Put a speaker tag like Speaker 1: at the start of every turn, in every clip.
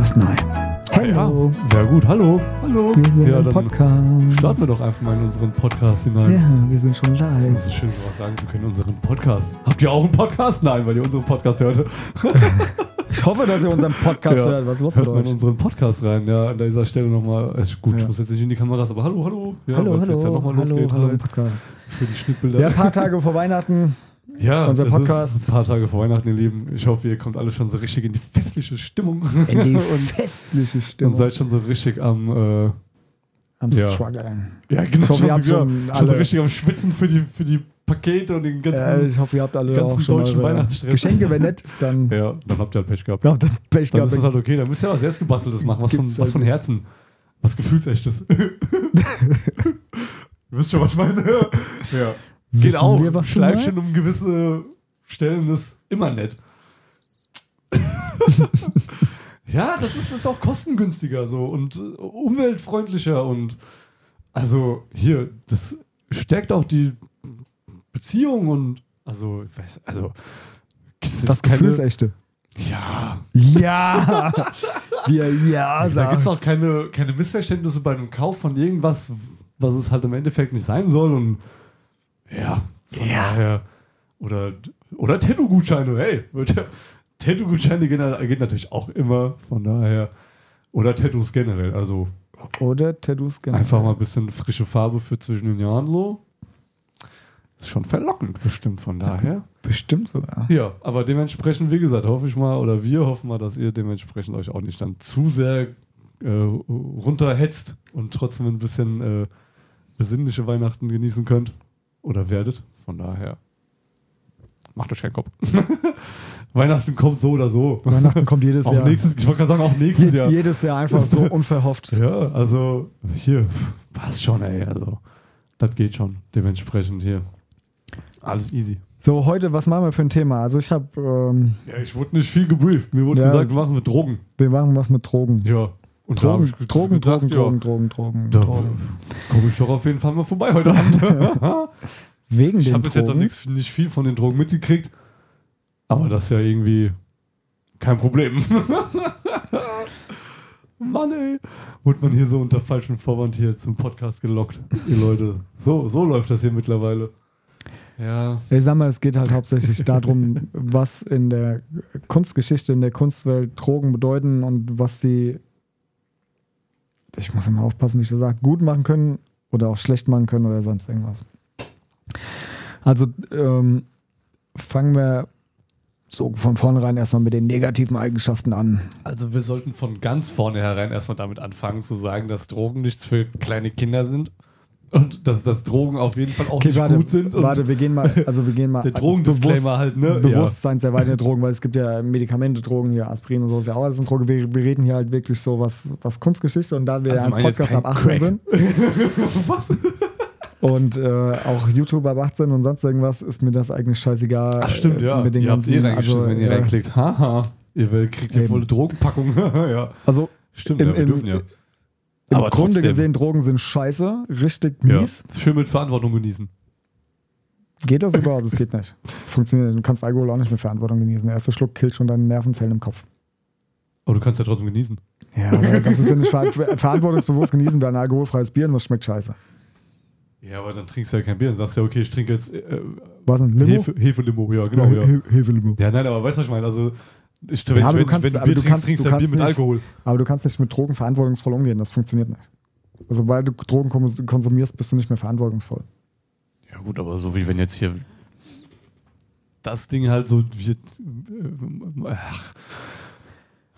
Speaker 1: Podcast neu. Hallo.
Speaker 2: Ja, ja gut, hallo. Hallo.
Speaker 1: Wir sind
Speaker 2: ja,
Speaker 1: im Podcast.
Speaker 2: Starten wir doch einfach mal in unseren Podcast hinein.
Speaker 1: Ja, wir sind schon
Speaker 2: Es
Speaker 1: live.
Speaker 2: ist schön, sowas sagen zu können, unseren Podcast. Habt ihr auch einen Podcast? Nein, weil ihr unseren Podcast hört.
Speaker 1: Ich hoffe, dass ihr unseren Podcast
Speaker 2: Ja.
Speaker 1: hört. Was ist los
Speaker 2: Hört
Speaker 1: mit
Speaker 2: mal in
Speaker 1: euch?
Speaker 2: unseren Podcast rein. Ja, an dieser Stelle nochmal. Ist gut,
Speaker 1: Ja.
Speaker 2: ich muss jetzt nicht in die Kameras, aber hallo, hallo. Ja,
Speaker 1: hallo, hallo,
Speaker 2: jetzt ja nochmal
Speaker 1: hallo,
Speaker 2: losgeht.
Speaker 1: hallo
Speaker 2: halt
Speaker 1: Podcast.
Speaker 2: Für die Schnittbilder.
Speaker 1: Ja, ein paar Tage vor Weihnachten.
Speaker 2: Ja,
Speaker 1: unser Podcast.
Speaker 2: Ist ein paar Tage vor Weihnachten, ihr Lieben. Ich hoffe, ihr kommt alle schon so richtig in die festliche Stimmung.
Speaker 1: In die
Speaker 2: und,
Speaker 1: festliche
Speaker 2: und
Speaker 1: Stimmung.
Speaker 2: seid schon so richtig am. Äh,
Speaker 1: am
Speaker 2: ja.
Speaker 1: Struggeln.
Speaker 2: ja, genau.
Speaker 1: Ich hoffe,
Speaker 2: schon,
Speaker 1: ihr habt
Speaker 2: so,
Speaker 1: schon
Speaker 2: schon so
Speaker 1: alle-
Speaker 2: richtig am Schwitzen für die, für die Pakete und den ganzen.
Speaker 1: Äh, ich hoffe, ihr habt alle
Speaker 2: ganzen
Speaker 1: auch schon
Speaker 2: deutschen Weihnachtsstress.
Speaker 1: Geschenke. Wenn nicht, dann
Speaker 2: ja, dann habt ihr halt Pech gehabt.
Speaker 1: habt ihr Pech
Speaker 2: Dann
Speaker 1: gehabt.
Speaker 2: ist es halt okay, dann müsst ihr was selbstgebasteltes machen, was von,
Speaker 1: Gibt's
Speaker 2: was
Speaker 1: halt
Speaker 2: von
Speaker 1: nicht.
Speaker 2: Herzen. Was Gefühlsechtes. Ihr wisst schon, was ich meine. Ja. Geht auch.
Speaker 1: wir, was
Speaker 2: Schleifchen um gewisse Stellen ist immer nett. ja, das ist, ist auch kostengünstiger so und äh, umweltfreundlicher und also hier, das stärkt auch die Beziehung und also, ich weiß, also
Speaker 1: das
Speaker 2: sind keine-
Speaker 1: Gefühlsechte.
Speaker 2: Ja,
Speaker 1: Ja! Wir ja
Speaker 2: da gibt
Speaker 1: sagen.
Speaker 2: es auch keine, keine Missverständnisse bei dem Kauf von irgendwas, was es halt im Endeffekt nicht sein soll. Und ja, von
Speaker 1: Ja.
Speaker 2: daher. Oder, oder Tattoo-Gutscheine, hey. Tattoo-Gutscheine gehen natürlich auch immer, von daher. Oder Tattoos generell. Also
Speaker 1: Oder Tattoos generell.
Speaker 2: einfach mal ein bisschen frische Farbe für zwischen den Jahren so. Ist schon verlockend, bestimmt, von daher.
Speaker 1: Bestimmt sogar.
Speaker 2: Ja, aber dementsprechend, wie gesagt, hoffe ich mal, oder wir hoffen mal, dass ihr dementsprechend euch auch nicht dann zu sehr äh, runterhetzt und trotzdem ein bisschen äh, besinnliche Weihnachten genießen könnt oder werdet. Von daher, macht euch keinen Kopf. Weihnachten kommt so oder so.
Speaker 1: Weihnachten kommt jedes
Speaker 2: Auch
Speaker 1: Jahr.
Speaker 2: nächstes, ich wollte gerade sagen, auch nächstes
Speaker 1: Je,
Speaker 2: Jahr.
Speaker 1: Jedes Jahr einfach so unverhofft.
Speaker 2: Ja, also hier, passt schon, ey. Also, das geht schon. Dementsprechend hier. Alles easy.
Speaker 1: So, heute, was machen wir für ein Thema? Also, ich habe, ähm,
Speaker 2: Ja, ich wurde nicht viel gebrieft. Mir wurde
Speaker 1: Ja.
Speaker 2: gesagt, wir machen mit Drogen.
Speaker 1: wir machen was mit Drogen.
Speaker 2: Ja. Und
Speaker 1: Drogen, Drogen,
Speaker 2: gedacht,
Speaker 1: Drogen,
Speaker 2: ja,
Speaker 1: Drogen, Drogen, Drogen,
Speaker 2: Da
Speaker 1: Drogen.
Speaker 2: komme ich doch auf jeden Fall mal vorbei heute Abend.
Speaker 1: Wegen
Speaker 2: ich habe bis jetzt noch
Speaker 1: Drogen.
Speaker 2: nix, nicht viel von den Drogen mitgekriegt. Aber das ist ja irgendwie kein Problem. Mann, ey. Wurde man hier so unter falschem Vorwand hier zum Podcast gelockt, ihr Leute. So, so läuft das hier mittlerweile. Ja.
Speaker 1: Ich sag mal, es geht halt hauptsächlich darum, was in der Kunstgeschichte, in der Kunstwelt Drogen bedeuten und was sie, ich muss immer aufpassen, wie ich das sage, gut machen können oder auch schlecht machen können oder sonst irgendwas. Also ähm, fangen wir so von vornherein erstmal mit den negativen Eigenschaften an.
Speaker 2: Also wir sollten von ganz vornherein erstmal damit anfangen zu sagen, dass Drogen nichts für kleine Kinder sind. Und dass, dass Drogen auf jeden Fall auch
Speaker 1: Okay,
Speaker 2: nicht
Speaker 1: warte,
Speaker 2: gut sind.
Speaker 1: Warte, wir gehen mal, also wir gehen mal
Speaker 2: Der Drogendisclaimer halt, ne?
Speaker 1: Bewusstseinserweiternde Drogen, weil es gibt ja Medikamente, Drogen, hier Aspirin und so ist ja auch alles eine Droge. Wir, wir reden hier halt wirklich so was, was Kunstgeschichte und da wir
Speaker 2: Also
Speaker 1: ja ein
Speaker 2: jetzt
Speaker 1: Podcast ab 18
Speaker 2: Crack.
Speaker 1: sind
Speaker 2: Was?
Speaker 1: und äh, auch YouTube ab 18 und sonst irgendwas, ist mir das eigentlich scheißegal.
Speaker 2: Ach stimmt,
Speaker 1: äh,
Speaker 2: ja.
Speaker 1: Mit den
Speaker 2: ihr habt
Speaker 1: ganzen,
Speaker 2: eh reingeschissen,
Speaker 1: also,
Speaker 2: wenn ihr
Speaker 1: ja,
Speaker 2: reinklickt. Haha. Ihr kriegt hier volle Drogenpackung. ja.
Speaker 1: Also
Speaker 2: Stimmt,
Speaker 1: Im-
Speaker 2: ja, wir
Speaker 1: im-
Speaker 2: dürfen ja.
Speaker 1: Im
Speaker 2: Aber
Speaker 1: Grunde
Speaker 2: trotzdem.
Speaker 1: gesehen, Drogen sind scheiße, richtig
Speaker 2: ja.
Speaker 1: mies.
Speaker 2: Schön mit Verantwortung genießen.
Speaker 1: Geht das überhaupt? Das geht nicht. Funktioniert. Du kannst Alkohol auch nicht mit Verantwortung genießen. Der erste Schluck killt schon deine Nervenzellen im Kopf.
Speaker 2: Aber du kannst ja trotzdem genießen.
Speaker 1: Ja, aber das ist ja nicht ver verantwortungsbewusst genießen, wir ein alkoholfreies Bier und was schmeckt scheiße.
Speaker 2: Ja, aber dann trinkst du ja kein Bier. Dann sagst du ja, okay, ich trinke jetzt äh,
Speaker 1: Was ein Limo?
Speaker 2: Hefe. Ja, genau. Ja.
Speaker 1: He- Hefelimo.
Speaker 2: ja, nein, aber weißt du, was ich meine? Also, ich, wenn,
Speaker 1: Ja, aber
Speaker 2: wenn,
Speaker 1: du kannst-
Speaker 2: wenn du Bier
Speaker 1: du
Speaker 2: trinkst,
Speaker 1: kannst-
Speaker 2: trinkst
Speaker 1: du
Speaker 2: ja Bier mit
Speaker 1: nicht-
Speaker 2: Alkohol.
Speaker 1: Aber du kannst nicht mit Drogen verantwortungsvoll umgehen, das funktioniert nicht. Also, sobald du Drogen kons- konsumierst, bist du nicht mehr verantwortungsvoll.
Speaker 2: Ja, gut, aber so wie wenn jetzt hier das Ding halt so wird. Äh, ach,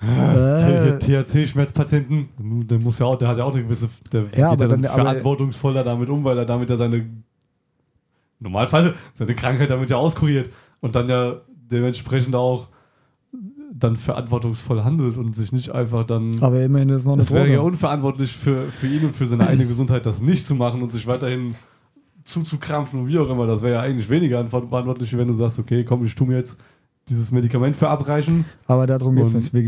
Speaker 1: Äh,
Speaker 2: THC-Schmerzpatienten, der muss ja auch, der hat ja auch eine gewisse, der
Speaker 1: Ja,
Speaker 2: geht ja dann
Speaker 1: dann-
Speaker 2: verantwortungsvoller damit um, weil er damit ja seine Normalfall seine Krankheit damit ja auskuriert und dann ja dementsprechend auch dann verantwortungsvoll handelt und sich nicht einfach dann.
Speaker 1: aber immerhin ist es noch eine
Speaker 2: Es wäre ja unverantwortlich für, für ihn und für seine eigene Gesundheit, das nicht zu machen und sich weiterhin zuzukrampfen und wie auch immer. Das wäre ja eigentlich weniger verantwortlich, wenn du sagst, okay, komm, ich tu mir jetzt dieses Medikament verabreichen.
Speaker 1: Aber darum geht es nicht. Wir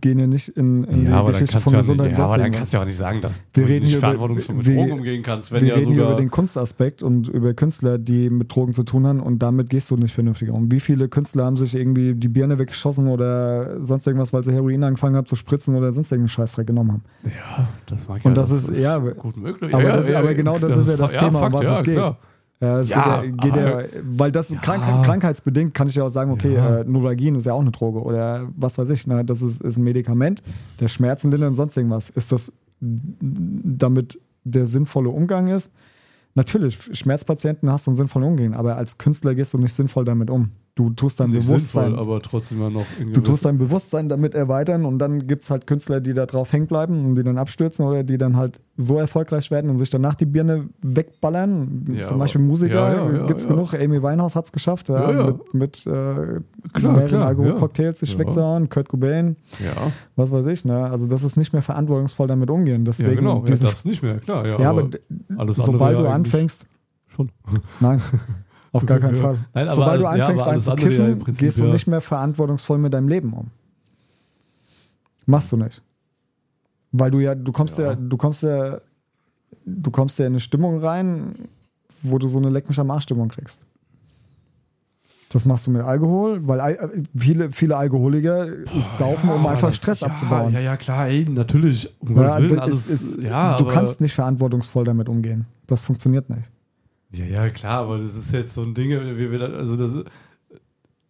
Speaker 1: gehen ja nicht in, in die Geschichte von
Speaker 2: ja
Speaker 1: und
Speaker 2: ja, aber dann kannst du ja auch nicht sagen, dass
Speaker 1: Wir
Speaker 2: du
Speaker 1: reden
Speaker 2: nicht verantwortungsvoll mit
Speaker 1: wir-
Speaker 2: Drogen umgehen kannst, wenn
Speaker 1: Wir
Speaker 2: ja
Speaker 1: reden hier über den Kunstaspekt und über Künstler, die mit Drogen zu tun haben und damit gehst du nicht vernünftig um. Wie viele Künstler haben sich irgendwie die Birne weggeschossen oder sonst irgendwas, weil sie Heroin angefangen haben zu spritzen oder sonst irgendeinen Scheißdreck genommen haben?
Speaker 2: Ja, das mag
Speaker 1: Und
Speaker 2: ja,
Speaker 1: das ist- ja,
Speaker 2: gut möglich.
Speaker 1: aber
Speaker 2: ja,
Speaker 1: das-
Speaker 2: ja,
Speaker 1: aber genau das ist ja das Thema, um
Speaker 2: Fakt,
Speaker 1: was
Speaker 2: ja,
Speaker 1: es geht.
Speaker 2: Klar.
Speaker 1: Ja, es
Speaker 2: Ja,
Speaker 1: geht ja, geht ja weil das krank, krankheitsbedingt kann ich ja auch sagen, okay,
Speaker 2: Ja.
Speaker 1: äh, Novalgin ist ja auch eine Droge oder was weiß ich, ne? das ist, ist ein Medikament, der Schmerzen lindert und sonst irgendwas. Ist das damit der sinnvolle Umgang ist? Natürlich, Schmerzpatienten hast du einen sinnvollen Umgang, aber als Künstler gehst du nicht sinnvoll damit um. Du tust dein
Speaker 2: Nicht
Speaker 1: Bewusstsein,
Speaker 2: sinnvoll, aber trotzdem ja noch
Speaker 1: du tust dein Bewusstsein damit erweitern und dann gibt es halt Künstler, die da drauf hängen bleiben und die dann abstürzen oder die dann halt so erfolgreich werden und sich danach die Birne wegballern.
Speaker 2: Ja,
Speaker 1: Zum Beispiel Musiker,
Speaker 2: ja, ja,
Speaker 1: gibt es genug. Amy Winehouse hat es geschafft, mit, mit äh,
Speaker 2: Klar,
Speaker 1: mehreren
Speaker 2: klar,
Speaker 1: Alkoholcocktails sich
Speaker 2: ja.
Speaker 1: wegzuhauen, Kurt Cobain, was weiß ich. Ne? Also das ist nicht mehr verantwortungsvoll damit umgehen. Deswegen
Speaker 2: ja genau. Ja,
Speaker 1: dieses,
Speaker 2: das nicht mehr, klar. Ja,
Speaker 1: ja, aber,
Speaker 2: aber
Speaker 1: sobald du anfängst,
Speaker 2: Schon.
Speaker 1: nein, auf gar keinen. Fall.
Speaker 2: Nein, aber
Speaker 1: sobald du
Speaker 2: alles- ja,
Speaker 1: anfängst
Speaker 2: ja
Speaker 1: einzukiffen,
Speaker 2: im Prinzip,
Speaker 1: gehst du nicht mehr verantwortungsvoll mit deinem Leben um. Machst du nicht. Weil du ja, du kommst ja,
Speaker 2: Ja.
Speaker 1: du kommst ja, du kommst ja in eine Stimmung rein, wo du so eine Leck mich am Arsch Stimmung kriegst. Das machst du mit Alkohol, weil viele, viele Alkoholiker saufen,
Speaker 2: Ja,
Speaker 1: um einfach
Speaker 2: das-
Speaker 1: Stress
Speaker 2: ja,
Speaker 1: abzubauen.
Speaker 2: Ja, ja, klar, ey, natürlich. Um
Speaker 1: Ja,
Speaker 2: Willen,
Speaker 1: das
Speaker 2: alles,
Speaker 1: ist, ist,
Speaker 2: ja,
Speaker 1: du kannst nicht verantwortungsvoll damit umgehen. Das funktioniert nicht.
Speaker 2: Ja, ja, klar, aber das ist jetzt so ein Ding, wie wir da- also das,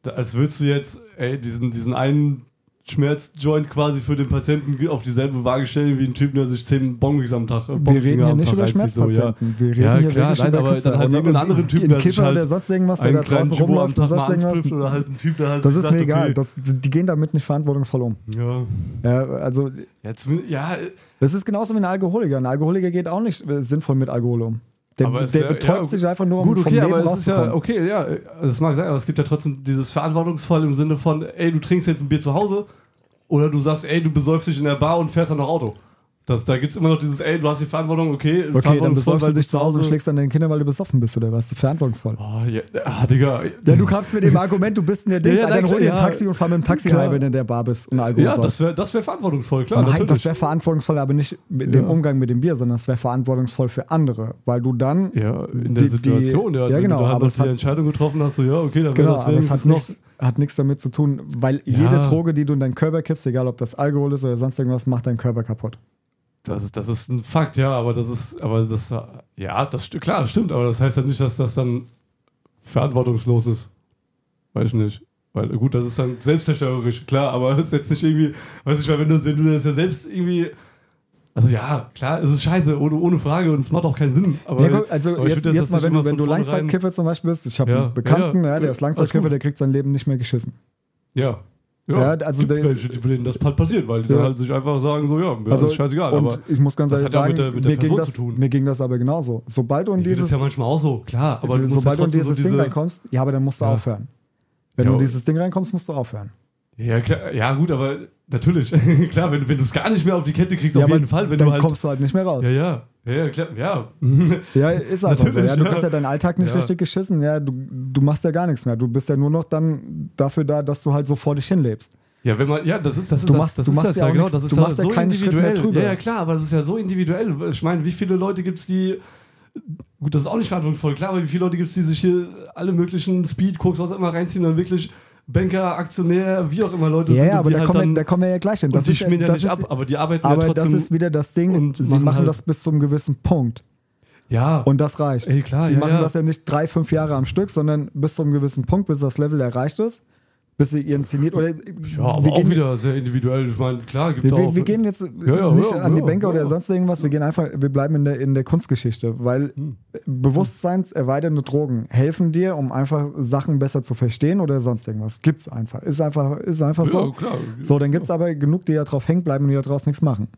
Speaker 2: da- als würdest du jetzt, ey, diesen, diesen einen Schmerzjoint quasi für den Patienten auf dieselbe Waage stellen wie ein Typ, der sich zehn Bongs am Tag
Speaker 1: Wir
Speaker 2: Bondinger
Speaker 1: reden hier
Speaker 2: am
Speaker 1: nicht über
Speaker 2: reinzieht, so, ja.
Speaker 1: Schmerzpatienten. Wir reden
Speaker 2: Ja,
Speaker 1: hier
Speaker 2: klar, nein,
Speaker 1: über
Speaker 2: aber
Speaker 1: Künstler.
Speaker 2: dann halt irgendeinen anderen Typen,
Speaker 1: ein
Speaker 2: der
Speaker 1: Kiffer
Speaker 2: halt
Speaker 1: oder sonst irgendwas, der da draußen
Speaker 2: Typo
Speaker 1: rumläuft und sonst irgendwas.
Speaker 2: oder halt ein Typ, der halt
Speaker 1: Das ist
Speaker 2: sagt,
Speaker 1: mir egal.
Speaker 2: okay,
Speaker 1: Das, die gehen damit nicht verantwortungsvoll um.
Speaker 2: Ja,
Speaker 1: Ja, also,
Speaker 2: ja, ja,
Speaker 1: das ist genauso wie ein Alkoholiker. Ein Alkoholiker geht auch nicht äh, sinnvoll mit Alkohol um. Der,
Speaker 2: Aber
Speaker 1: der
Speaker 2: wär-
Speaker 1: betäubt
Speaker 2: ja,
Speaker 1: sich einfach nur, um
Speaker 2: Gut,
Speaker 1: vom
Speaker 2: okay,
Speaker 1: Leben
Speaker 2: aber es ist ja, okay, ja, das mag sein, aber es gibt ja trotzdem dieses verantwortungsvoll im Sinne von, ey, du trinkst jetzt ein Bier zu Hause oder du sagst, ey, du besäufst dich in der Bar und fährst dann noch Auto. Das, da gibt es immer noch dieses, ey, du hast die Verantwortung, okay,
Speaker 1: Okay, dann besäufst du dich zu Hause und schlägst an deinen Kindern, weil du besoffen bist oder was? Verantwortungsvoll.
Speaker 2: Oh, ja, ah, Digga.
Speaker 1: Ja, du kamst mit dem Argument, du bist in der Dings,
Speaker 2: Ja, ja,
Speaker 1: dann hol dir ein Taxi und fahr mit dem Taxi rein, wenn du in der Bar bist und Alkohol
Speaker 2: Ja, das wäre das wär verantwortungsvoll, klar.
Speaker 1: Nein, das wäre verantwortungsvoll, aber nicht mit dem
Speaker 2: Ja.
Speaker 1: Umgang mit dem Bier, sondern das wäre verantwortungsvoll für andere, weil du dann
Speaker 2: ja, in der
Speaker 1: die- die-
Speaker 2: Situation, ja,
Speaker 1: ja,
Speaker 2: wenn
Speaker 1: genau,
Speaker 2: du da
Speaker 1: aber
Speaker 2: die Entscheidung getroffen hast, so, ja, okay, dann wäre
Speaker 1: Genau,
Speaker 2: das
Speaker 1: aber es hat
Speaker 2: noch.
Speaker 1: nichts, hat nichts damit zu tun, weil jede Droge, die du in deinen Körper kippst, egal ob das Alkohol ist oder sonst irgendwas, macht deinen Körper kaputt.
Speaker 2: Das, ist- das ist ein Fakt, ja, aber das ist, aber das, ja, das klar, das stimmt, aber das heißt ja nicht, dass das dann verantwortungslos ist. Weiß ich nicht. Weil, gut, das ist dann selbstzerstörerisch, klar, aber das ist jetzt nicht irgendwie, weiß ich, weil wenn du, wenn du das ja selbst irgendwie, also ja, klar, es ist scheiße, ohne, ohne Frage und es macht auch keinen Sinn. Aber,
Speaker 1: Ja, guck, also
Speaker 2: aber
Speaker 1: jetzt,
Speaker 2: find,
Speaker 1: jetzt mal, wenn du, wenn du Langzeitkiffer zum Beispiel bist, ich habe
Speaker 2: Ja,
Speaker 1: einen Bekannten,
Speaker 2: ja,
Speaker 1: der ist Langzeitkiffer, der kriegt sein Leben nicht mehr geschissen.
Speaker 2: Ja. Ja,
Speaker 1: Ja, also
Speaker 2: gibt welche, für denen das halt passiert, weil die
Speaker 1: Ja.
Speaker 2: dann halt sich einfach sagen, so, ja, mir
Speaker 1: Also,
Speaker 2: ist scheißegal,
Speaker 1: und
Speaker 2: aber
Speaker 1: ich muss ganz ehrlich
Speaker 2: ja
Speaker 1: sagen,
Speaker 2: mit der- mit der
Speaker 1: mir, ging das,
Speaker 2: zu tun.
Speaker 1: mir ging das aber genauso. Sobald du in
Speaker 2: das
Speaker 1: dieses,
Speaker 2: ist ja manchmal auch so, klar, aber
Speaker 1: sobald du in dieses
Speaker 2: so
Speaker 1: Ding
Speaker 2: diese,
Speaker 1: reinkommst, ja, aber dann musst du aufhören. Wenn du in dieses Ding reinkommst, musst du aufhören.
Speaker 2: Ja, klar, ja, gut, aber natürlich. klar, wenn, wenn du es gar nicht mehr auf die Kette kriegst,
Speaker 1: ja,
Speaker 2: auf jeden Fall. Wenn
Speaker 1: dann
Speaker 2: du halt,
Speaker 1: kommst du halt nicht mehr raus.
Speaker 2: Ja,
Speaker 1: Ja,
Speaker 2: ja. Ja, ja, klar, ja.
Speaker 1: ist einfach so. Ja, du
Speaker 2: ja.
Speaker 1: hast ja deinen Alltag nicht
Speaker 2: Ja.
Speaker 1: richtig geschissen. Ja, du, du machst ja gar nichts mehr. Du bist ja nur noch dann dafür da, dass du halt so vor dich hinlebst.
Speaker 2: ja, wenn man, ja, das ist das. Ist
Speaker 1: Du
Speaker 2: das,
Speaker 1: machst-
Speaker 2: das
Speaker 1: du
Speaker 2: ist
Speaker 1: machst
Speaker 2: das
Speaker 1: ja auch
Speaker 2: genau. das ist
Speaker 1: du
Speaker 2: ja
Speaker 1: machst ja
Speaker 2: so
Speaker 1: keinen Schritt mehr
Speaker 2: individuell.
Speaker 1: drüber.
Speaker 2: Ja, ja, klar, aber das ist ja so individuell. Ich meine, wie viele Leute gibt es, die. Gut, das ist auch nicht verantwortungsvoll, klar, aber wie viele Leute gibt es, die sich hier alle möglichen Speed, Koks, was auch immer reinziehen und dann wirklich Banker, Aktionär, wie auch immer Leute
Speaker 1: Ja,
Speaker 2: sind
Speaker 1: ja, aber
Speaker 2: die
Speaker 1: da,
Speaker 2: halt
Speaker 1: kommen wir,
Speaker 2: dann,
Speaker 1: da kommen wir ja gleich hin.
Speaker 2: und die
Speaker 1: ist
Speaker 2: schmieren ja
Speaker 1: das
Speaker 2: nicht
Speaker 1: ist-
Speaker 2: ab, aber die arbeiten
Speaker 1: Aber
Speaker 2: ja
Speaker 1: das
Speaker 2: trotzdem.
Speaker 1: ist wieder das Ding.
Speaker 2: und
Speaker 1: Sie
Speaker 2: machen
Speaker 1: machen
Speaker 2: halt-
Speaker 1: das bis zum gewissen Punkt.
Speaker 2: ja,
Speaker 1: Und das reicht.
Speaker 2: Ey, klar,
Speaker 1: sie
Speaker 2: ja,
Speaker 1: machen
Speaker 2: ja.
Speaker 1: das ja nicht drei, fünf Jahre am Stück, sondern bis zu einem gewissen Punkt, bis das Level erreicht ist, bis sie ihren Zenit oder
Speaker 2: ja, aber
Speaker 1: wir
Speaker 2: auch
Speaker 1: gehen,
Speaker 2: wieder sehr individuell. Ich meine, klar, gibt
Speaker 1: wir,
Speaker 2: auch.
Speaker 1: wir, gehen jetzt
Speaker 2: ja,
Speaker 1: nicht
Speaker 2: ja,
Speaker 1: an die
Speaker 2: ja,
Speaker 1: Bänke
Speaker 2: ja.
Speaker 1: oder sonst irgendwas, wir gehen einfach, wir bleiben in der, in der Kunstgeschichte, weil
Speaker 2: Hm.
Speaker 1: bewusstseinserweiternde Drogen helfen dir, um einfach Sachen besser zu verstehen oder sonst irgendwas. Gibt's einfach. Ist einfach, ist einfach
Speaker 2: ja,
Speaker 1: so.
Speaker 2: klar.
Speaker 1: So, dann gibt's aber genug, die da drauf hängen bleiben und die da draus nichts machen.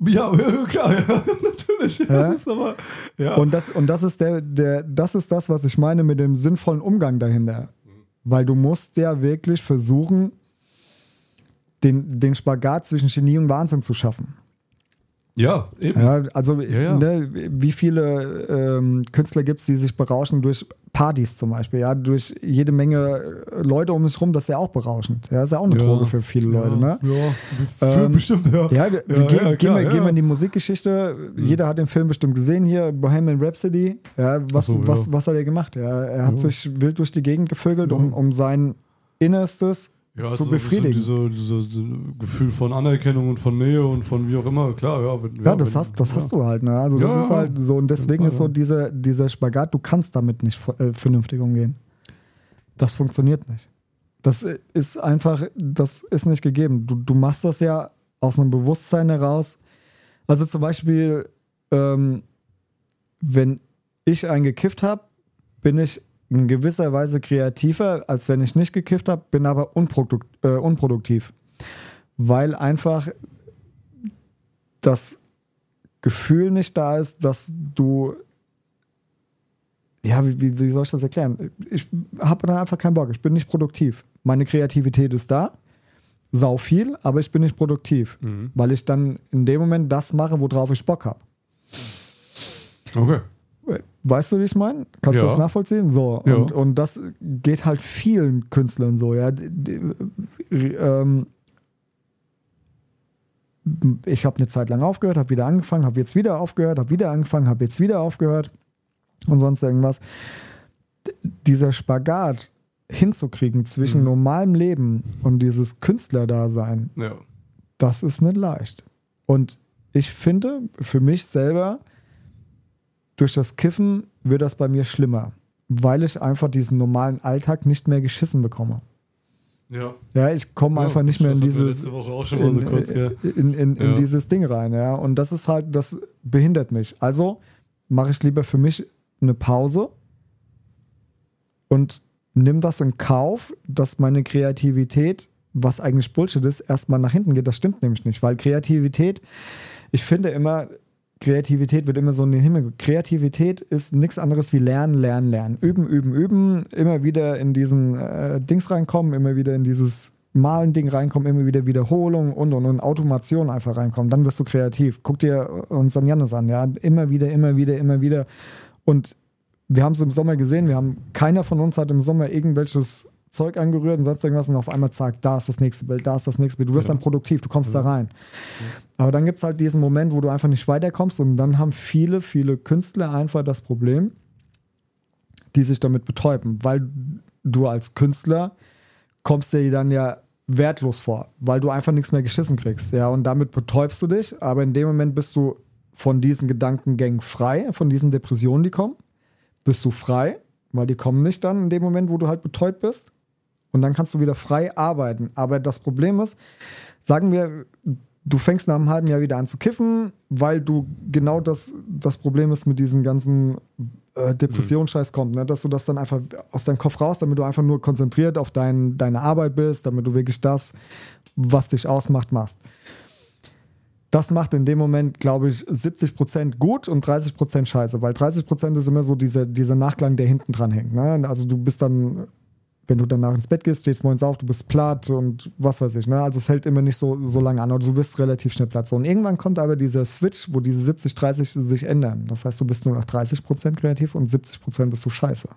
Speaker 2: Ja, ja, klar, ja, natürlich. Ja.
Speaker 1: Ja?
Speaker 2: Das ist aber, ja.
Speaker 1: Und das, und das ist der, der, das ist das, was ich meine mit dem sinnvollen Umgang dahinter. Weil du musst ja wirklich versuchen, den, den Spagat zwischen Genie und Wahnsinn zu schaffen.
Speaker 2: Ja, eben.
Speaker 1: Ja, also
Speaker 2: Ja, ja.
Speaker 1: Ne, wie viele ähm, Künstler gibt es, die sich berauschen durch Partys zum Beispiel, ja, durch jede Menge Leute um sich rum, das ist ja auch berauschend. Ja, ist ja auch eine. Droge für viele Leute, ne?
Speaker 2: Ja, für
Speaker 1: Ähm,
Speaker 2: bestimmt, ja.
Speaker 1: Ja, wir, wir gehen,
Speaker 2: ja,
Speaker 1: gehen,
Speaker 2: klar,
Speaker 1: wir, gehen wir in die Musikgeschichte. Jeder hat den Film bestimmt gesehen hier, Bohemian Rhapsody. Ja, was,
Speaker 2: so,
Speaker 1: was, was hat er gemacht? Ja, er hat sich wild durch die Gegend gevögelt, um, um sein Innerstes
Speaker 2: Ja,
Speaker 1: zu
Speaker 2: so
Speaker 1: befriedigen.
Speaker 2: Diese, diese, diese Gefühl von Anerkennung und von Nähe und von wie auch immer, klar, ja. Wenn,
Speaker 1: Ja, das,
Speaker 2: wenn,
Speaker 1: hast, das
Speaker 2: ja.
Speaker 1: hast du halt. Ne? Also das
Speaker 2: Ja,
Speaker 1: ist halt so und deswegen ist so
Speaker 2: ja.
Speaker 1: dieser, dieser Spagat, du kannst damit nicht äh, vernünftig umgehen. Das funktioniert nicht. Das ist einfach, das ist nicht gegeben. Du, du machst das ja aus einem Bewusstsein heraus. Also zum Beispiel, ähm, wenn ich einen gekifft habe, bin ich in gewisser Weise kreativer, als wenn ich nicht gekifft habe, bin aber unprodukt, äh, unproduktiv. Weil einfach das Gefühl nicht da ist, dass du. Ja, wie, wie, wie soll ich das erklären? Ich habe dann einfach keinen Bock. Ich bin nicht produktiv. Meine Kreativität ist da, sau viel, aber ich bin nicht produktiv,
Speaker 2: Mhm.
Speaker 1: weil ich dann in dem Moment das mache, worauf ich Bock habe.
Speaker 2: Okay.
Speaker 1: Weißt du, wie ich meine? Kannst du
Speaker 2: Ja.
Speaker 1: das nachvollziehen? So.
Speaker 2: Ja.
Speaker 1: Und, und das geht halt vielen Künstlern so, ja. Die, die, ähm, ich habe eine Zeit lang aufgehört, habe wieder angefangen, habe jetzt wieder aufgehört, habe wieder angefangen, habe jetzt wieder aufgehört und sonst irgendwas. Dieser Spagat hinzukriegen zwischen
Speaker 2: Mhm.
Speaker 1: normalem Leben und dieses Künstlerdasein,
Speaker 2: Ja.
Speaker 1: das ist nicht leicht. Und ich finde, für mich selber, durch das Kiffen wird das bei mir schlimmer, weil ich einfach diesen normalen Alltag nicht mehr geschissen bekomme.
Speaker 2: Ja.
Speaker 1: Ja, ich komme
Speaker 2: Ja,
Speaker 1: einfach nicht mehr in dieses,
Speaker 2: Letzte Woche auch schon mal so
Speaker 1: in,
Speaker 2: kurz, ja.
Speaker 1: in, in, in
Speaker 2: Ja.
Speaker 1: dieses Ding rein, ja. Und das ist halt, das behindert mich. Also mache ich lieber für mich eine Pause und nimm das in Kauf, dass meine Kreativität, was eigentlich Bullshit ist, erstmal nach hinten geht. Das stimmt nämlich nicht, weil Kreativität, ich finde immer, Kreativität wird immer so in den Himmel. Kreativität ist nichts anderes wie lernen, lernen, lernen. Üben, üben, üben. Immer wieder in diesen äh, Dings reinkommen, immer wieder in dieses Malen-Ding reinkommen, immer wieder Wiederholung und und und Automation einfach reinkommen. Dann wirst du kreativ. Guck dir unseren Jannis an, ja. Immer wieder, immer wieder, immer wieder. Und wir haben es im Sommer gesehen, wir haben, keiner von uns hat im Sommer irgendwelches Zeug angerührt und sonst irgendwas und auf einmal zack, da ist das nächste Bild, da ist das nächste Bild. Du wirst
Speaker 2: Ja.
Speaker 1: dann produktiv, du kommst da rein. Aber dann gibt es halt diesen Moment, wo du einfach nicht weiterkommst und dann haben viele, viele Künstler einfach das Problem, die sich damit betäuben, weil du als Künstler kommst dir dann ja wertlos vor, weil du einfach nichts mehr geschissen kriegst. Ja, und damit betäubst du dich, aber in dem Moment bist du von diesen Gedankengängen frei, von diesen Depressionen, die kommen, bist du frei, weil die kommen nicht dann in dem Moment, wo du halt betäubt bist. Und dann kannst du wieder frei arbeiten. Aber das Problem ist, sagen wir, du fängst nach einem halben Jahr wieder an zu kiffen, weil du genau das, das Problem ist mit diesen ganzen äh, Depressionsscheiß kommt, ne? dass du das dann einfach aus deinem Kopf raus, damit du einfach nur konzentriert auf dein, deine Arbeit bist, damit du wirklich das, was dich ausmacht, machst. Das macht in dem Moment, glaube ich, 70% gut und 30% scheiße, weil 30% ist immer so dieser, dieser Nachklang, der hinten dran hängt. Ne? Also du bist dann, wenn du danach ins Bett gehst, stehst morgens auf, du bist platt und was weiß ich. Ne? Also es hält immer nicht so, so lange an, aber du wirst relativ schnell platt. So, und irgendwann kommt aber dieser Switch, wo diese 70-30 sich ändern. Das heißt, du bist nur noch 30% kreativ und 70% bist du scheiße.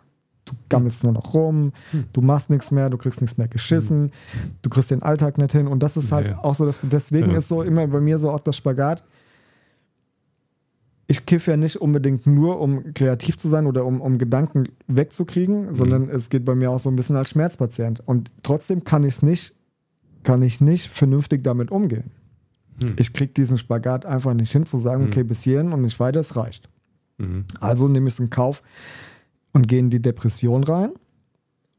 Speaker 1: Du gammelst nur noch rum, du machst nichts mehr, du kriegst nichts mehr geschissen, du kriegst den Alltag nicht hin. Und das ist halt
Speaker 2: Nee.
Speaker 1: auch so, dass, deswegen
Speaker 2: Ja.
Speaker 1: ist so immer bei mir so auch das Spagat. Ich kiffe ja nicht unbedingt nur, um kreativ zu sein oder um, um Gedanken wegzukriegen, sondern es geht bei mir auch so ein bisschen als Schmerzpatient. Und trotzdem kann ich es nicht, kann ich nicht vernünftig damit umgehen.
Speaker 2: Hm.
Speaker 1: Ich kriege diesen Spagat einfach nicht hin, zu sagen,
Speaker 2: Hm.
Speaker 1: okay, bis hierhin und nicht weiter, es reicht.
Speaker 2: Mhm.
Speaker 1: Also nehme ich es in Kauf und gehe in die Depression rein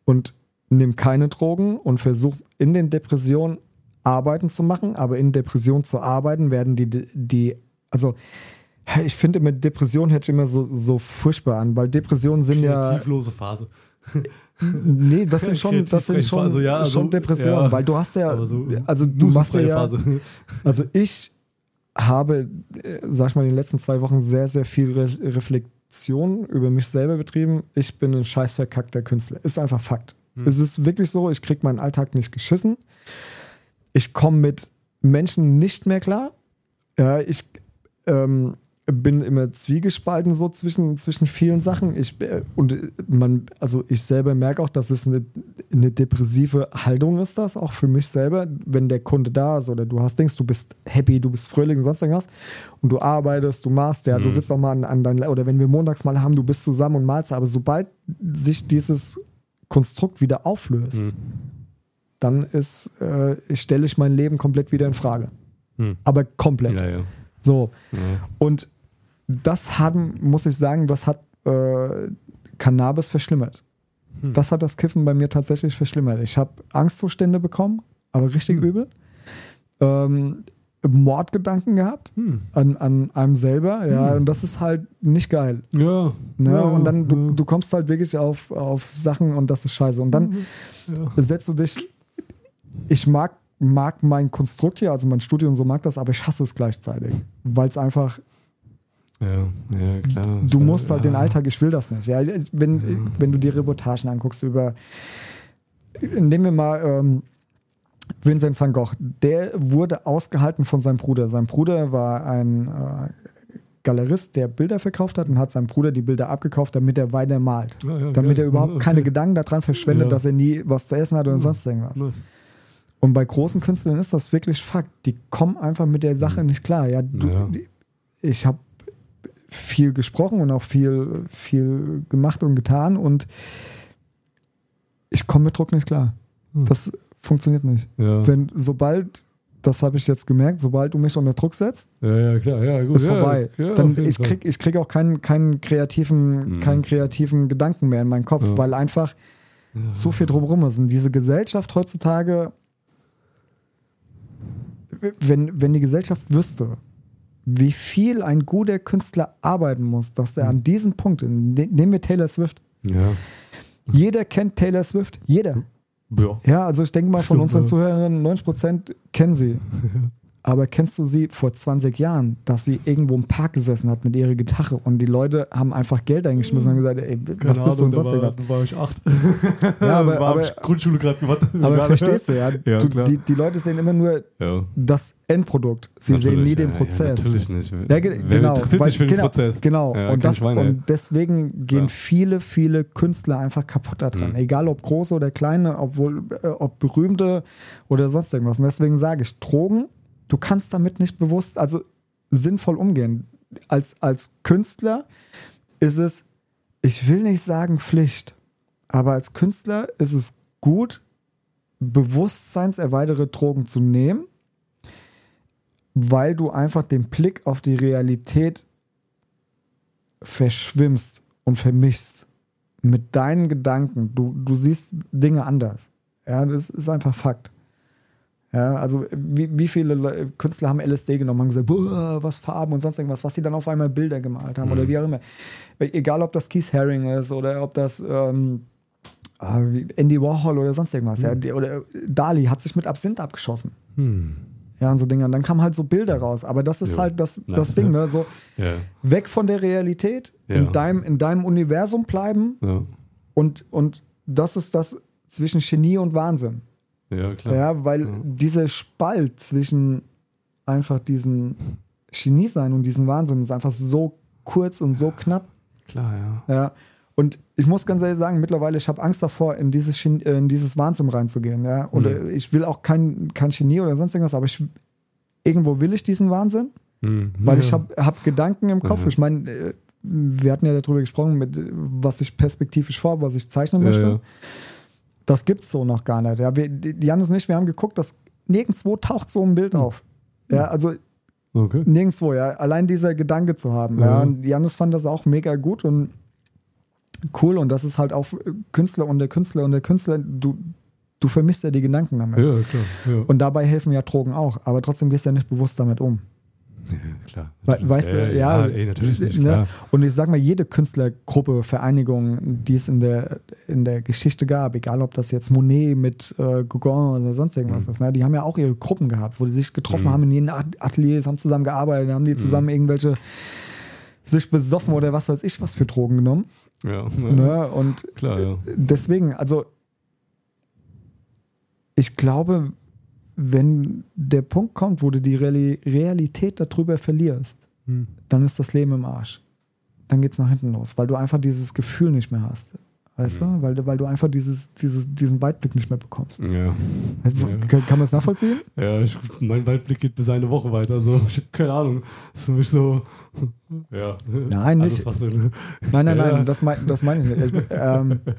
Speaker 1: und nehme keine Drogen und versuche in den Depressionen Arbeiten zu machen, aber in Depression zu arbeiten werden die, die also ich finde immer Depression hört sich immer so, so furchtbar an, weil Depressionen sind ja,
Speaker 2: Kreativlose Phase.
Speaker 1: nee, das sind schon, das sind schon,
Speaker 2: Also ja, also,
Speaker 1: schon Depressionen,
Speaker 2: ja,
Speaker 1: weil du hast ja,
Speaker 2: so
Speaker 1: also du machst ja,
Speaker 2: Phase.
Speaker 1: also ich habe, äh, sag ich mal, in den letzten zwei Wochen sehr, sehr viel Re Reflexion über mich selber betrieben. Ich bin ein scheiß verkackter Künstler. Ist einfach Fakt.
Speaker 2: Hm.
Speaker 1: Es ist wirklich so, ich kriege meinen Alltag nicht geschissen. Ich komme mit Menschen nicht mehr klar. Ja, ich, ähm, bin immer zwiegespalten so zwischen, zwischen vielen Sachen. Ich, äh, und man, also ich selber merke auch, dass es eine, eine depressive Haltung ist, das auch für mich selber, wenn der Kunde da ist oder du hast Dings, du bist happy, du bist fröhlich und sonst irgendwas und du arbeitest, du machst, ja, mhm. du sitzt auch mal an, an dein, oder wenn wir montags mal haben, du bist zusammen und malst, aber sobald sich dieses Konstrukt wieder auflöst, mhm. dann ist, äh, stelle ich mein Leben komplett wieder in Frage. Mhm. Aber komplett. Ja, ja. So. Ja. Und das haben, muss ich sagen, das hat äh, Cannabis verschlimmert. Hm. Das hat das Kiffen bei mir tatsächlich verschlimmert. Ich habe Angstzustände bekommen, aber richtig hm. übel. Ähm, Mordgedanken gehabt hm. an, an einem selber, ja, hm. und das ist halt nicht geil.
Speaker 2: Ja.
Speaker 1: Ne? ja und dann, du, du kommst halt wirklich auf, auf Sachen und das ist scheiße. Und dann ja. setzt du dich, ich mag, mag mein Konstrukt hier, also mein Studium so mag das, aber ich hasse es gleichzeitig, weil es einfach
Speaker 2: ja, ja, klar.
Speaker 1: Du musst halt ja. den Alltag, ich will das nicht. Ja, wenn, ja. wenn du die Reportagen anguckst über, nehmen wir mal ähm, Vincent van Gogh, der wurde ausgehalten von seinem Bruder. Sein Bruder war ein äh, Galerist, der Bilder verkauft hat und hat seinem Bruder die Bilder abgekauft, damit er weiter malt. Ja, damit er überhaupt okay. keine Gedanken daran verschwendet, dass er nie was zu essen hat oder sonst irgendwas. Nice. Und bei großen Künstlern ist das wirklich Fakt. Die kommen einfach mit der Sache mhm. nicht klar. Ja, du, ich habe viel gesprochen und auch viel, viel gemacht und getan und ich komme mit Druck nicht klar. Hm. Das funktioniert nicht. Ja. Wenn, sobald, das habe ich jetzt gemerkt, sobald du mich unter Druck setzt,
Speaker 2: ja, ja, klar, ja, gut,
Speaker 1: ist vorbei. Dann ich krieg, ich krieg auch keinen, keinen kreativen, mhm. keinen kreativen Gedanken mehr in meinen Kopf, weil einfach zu viel drumherum ist. Und diese Gesellschaft heutzutage, wenn, wenn die Gesellschaft wüsste, wie viel ein guter Künstler arbeiten muss, dass er an mhm. diesem Punkt, nehmen wir Taylor Swift.
Speaker 2: Ja.
Speaker 1: Jeder kennt Taylor Swift, jeder. Ja, ja also ich denke mal, von Stimmt, unseren. Zuhörern 90 Prozent kennen sie. Aber kennst du sie vor 20 Jahren, dass sie irgendwo im Park gesessen hat mit ihrer Gitarre und die Leute haben einfach Geld eingeschmissen und gesagt, ey, was Keine bist du und sonst
Speaker 2: irgendwas? Da war ich acht.
Speaker 1: Ja, aber, war aber
Speaker 2: Grundschule gerade gemacht.
Speaker 1: Aber verstehst du, ja, ja du, die, die, Leute sehen immer nur ja. das Endprodukt. Sie natürlich, sehen nie den Prozess.
Speaker 2: Ja, natürlich nicht.
Speaker 1: Ja, ge Wer genau,
Speaker 2: interessiert weil, sich für den
Speaker 1: genau,
Speaker 2: Prozess?
Speaker 1: Genau. und, das, und deswegen gehen viele, viele Künstler einfach kaputt daran. Mhm. Egal ob große oder kleine, obwohl, äh, ob berühmte oder sonst irgendwas. Und deswegen sage ich, Drogen du kannst damit nicht bewusst, also sinnvoll umgehen. Als, als Künstler ist es, ich will nicht sagen Pflicht, aber als Künstler ist es gut, bewusstseinserweiterte Drogen zu nehmen, weil du einfach den Blick auf die Realität verschwimmst und vermischst mit deinen Gedanken. Du, du siehst Dinge anders. Ja, das ist einfach Fakt. Ja, also wie, wie viele Künstler haben LSD genommen und gesagt, boah, was Farben und sonst irgendwas, was sie dann auf einmal Bilder gemalt haben mhm. oder wie auch immer. Egal, ob das Keith Haring ist oder ob das ähm, ah, Andy Warhol oder sonst irgendwas. Mhm. Ja, oder Dali hat sich mit Absinth abgeschossen. Mhm. Ja, und so Dinge. Und dann kamen halt so Bilder raus. Aber das ist jo. halt das, das. Ding, ne? So weg von der Realität, in, deinem, in deinem Universum bleiben. Und, und das ist das zwischen Genie und Wahnsinn.
Speaker 2: Ja, klar.
Speaker 1: Ja, weil ja. dieser Spalt zwischen einfach diesen Genie sein und diesen Wahnsinn ist einfach so kurz und so knapp.
Speaker 2: Klar, ja.
Speaker 1: Ja. Und ich muss ganz ehrlich sagen, mittlerweile, ich habe Angst davor, in dieses, in dieses Wahnsinn reinzugehen. Ja? Oder mhm. ich will auch kein, kein Genie oder sonst irgendwas, aber ich, irgendwo will ich diesen Wahnsinn, mhm. weil ja. ich habe hab Gedanken im Kopf. Mhm. Ich meine, äh, wir hatten ja darüber gesprochen, mit, was ich perspektivisch vor, was ich zeichnen möchte. Ja, das gibt es so noch gar nicht. Ja, wir, die Janis nicht, wir haben geguckt, dass nirgendwo taucht so ein Bild hm. auf. Ja, also okay. nirgendwo, ja. Allein dieser Gedanke zu haben. Ja. ja. Und Janis fand das auch mega gut und cool. Und das ist halt auch Künstler und der Künstler und der Künstler, du, du vermisst ja die Gedanken damit.
Speaker 2: Ja, klar. Ja.
Speaker 1: Und dabei helfen ja Drogen auch, aber trotzdem gehst du ja nicht bewusst damit um.
Speaker 2: Ja, klar.
Speaker 1: We weißt du, ja,
Speaker 2: ja ey, natürlich nicht, ne?
Speaker 1: Und ich sag mal, jede Künstlergruppe, Vereinigung, die es in der, in der Geschichte gab, egal ob das jetzt Monet mit äh, Gauguin oder sonst irgendwas mhm. ist, ne? die haben ja auch ihre Gruppen gehabt, wo die sich getroffen mhm. haben in ihren Ateliers, haben zusammen gearbeitet, haben die mhm. zusammen irgendwelche sich besoffen oder was weiß ich was für Drogen genommen.
Speaker 2: Ja.
Speaker 1: Ne? Und
Speaker 2: Klar, ja.
Speaker 1: deswegen, also ich glaube, wenn der Punkt kommt, wo du die Realität darüber verlierst,
Speaker 2: Hm.
Speaker 1: dann ist das Leben im Arsch. Dann geht es nach hinten los, weil du einfach dieses Gefühl nicht mehr hast. Weißt
Speaker 2: Mhm.
Speaker 1: du? Weil, du- weil du einfach dieses, dieses, diesen Weitblick nicht mehr bekommst.
Speaker 2: Ja.
Speaker 1: Kann, kann man es nachvollziehen?
Speaker 2: Ja, ich, mein Weitblick geht bis eine Woche weiter. So. Ich hab keine Ahnung. Das ist für mich so. Ja.
Speaker 1: Nein,
Speaker 2: Alles,
Speaker 1: nicht.
Speaker 2: Was du,
Speaker 1: Nein, nein,
Speaker 2: Ja.
Speaker 1: nein, das, mein, das meine ich nicht. Ich, ähm,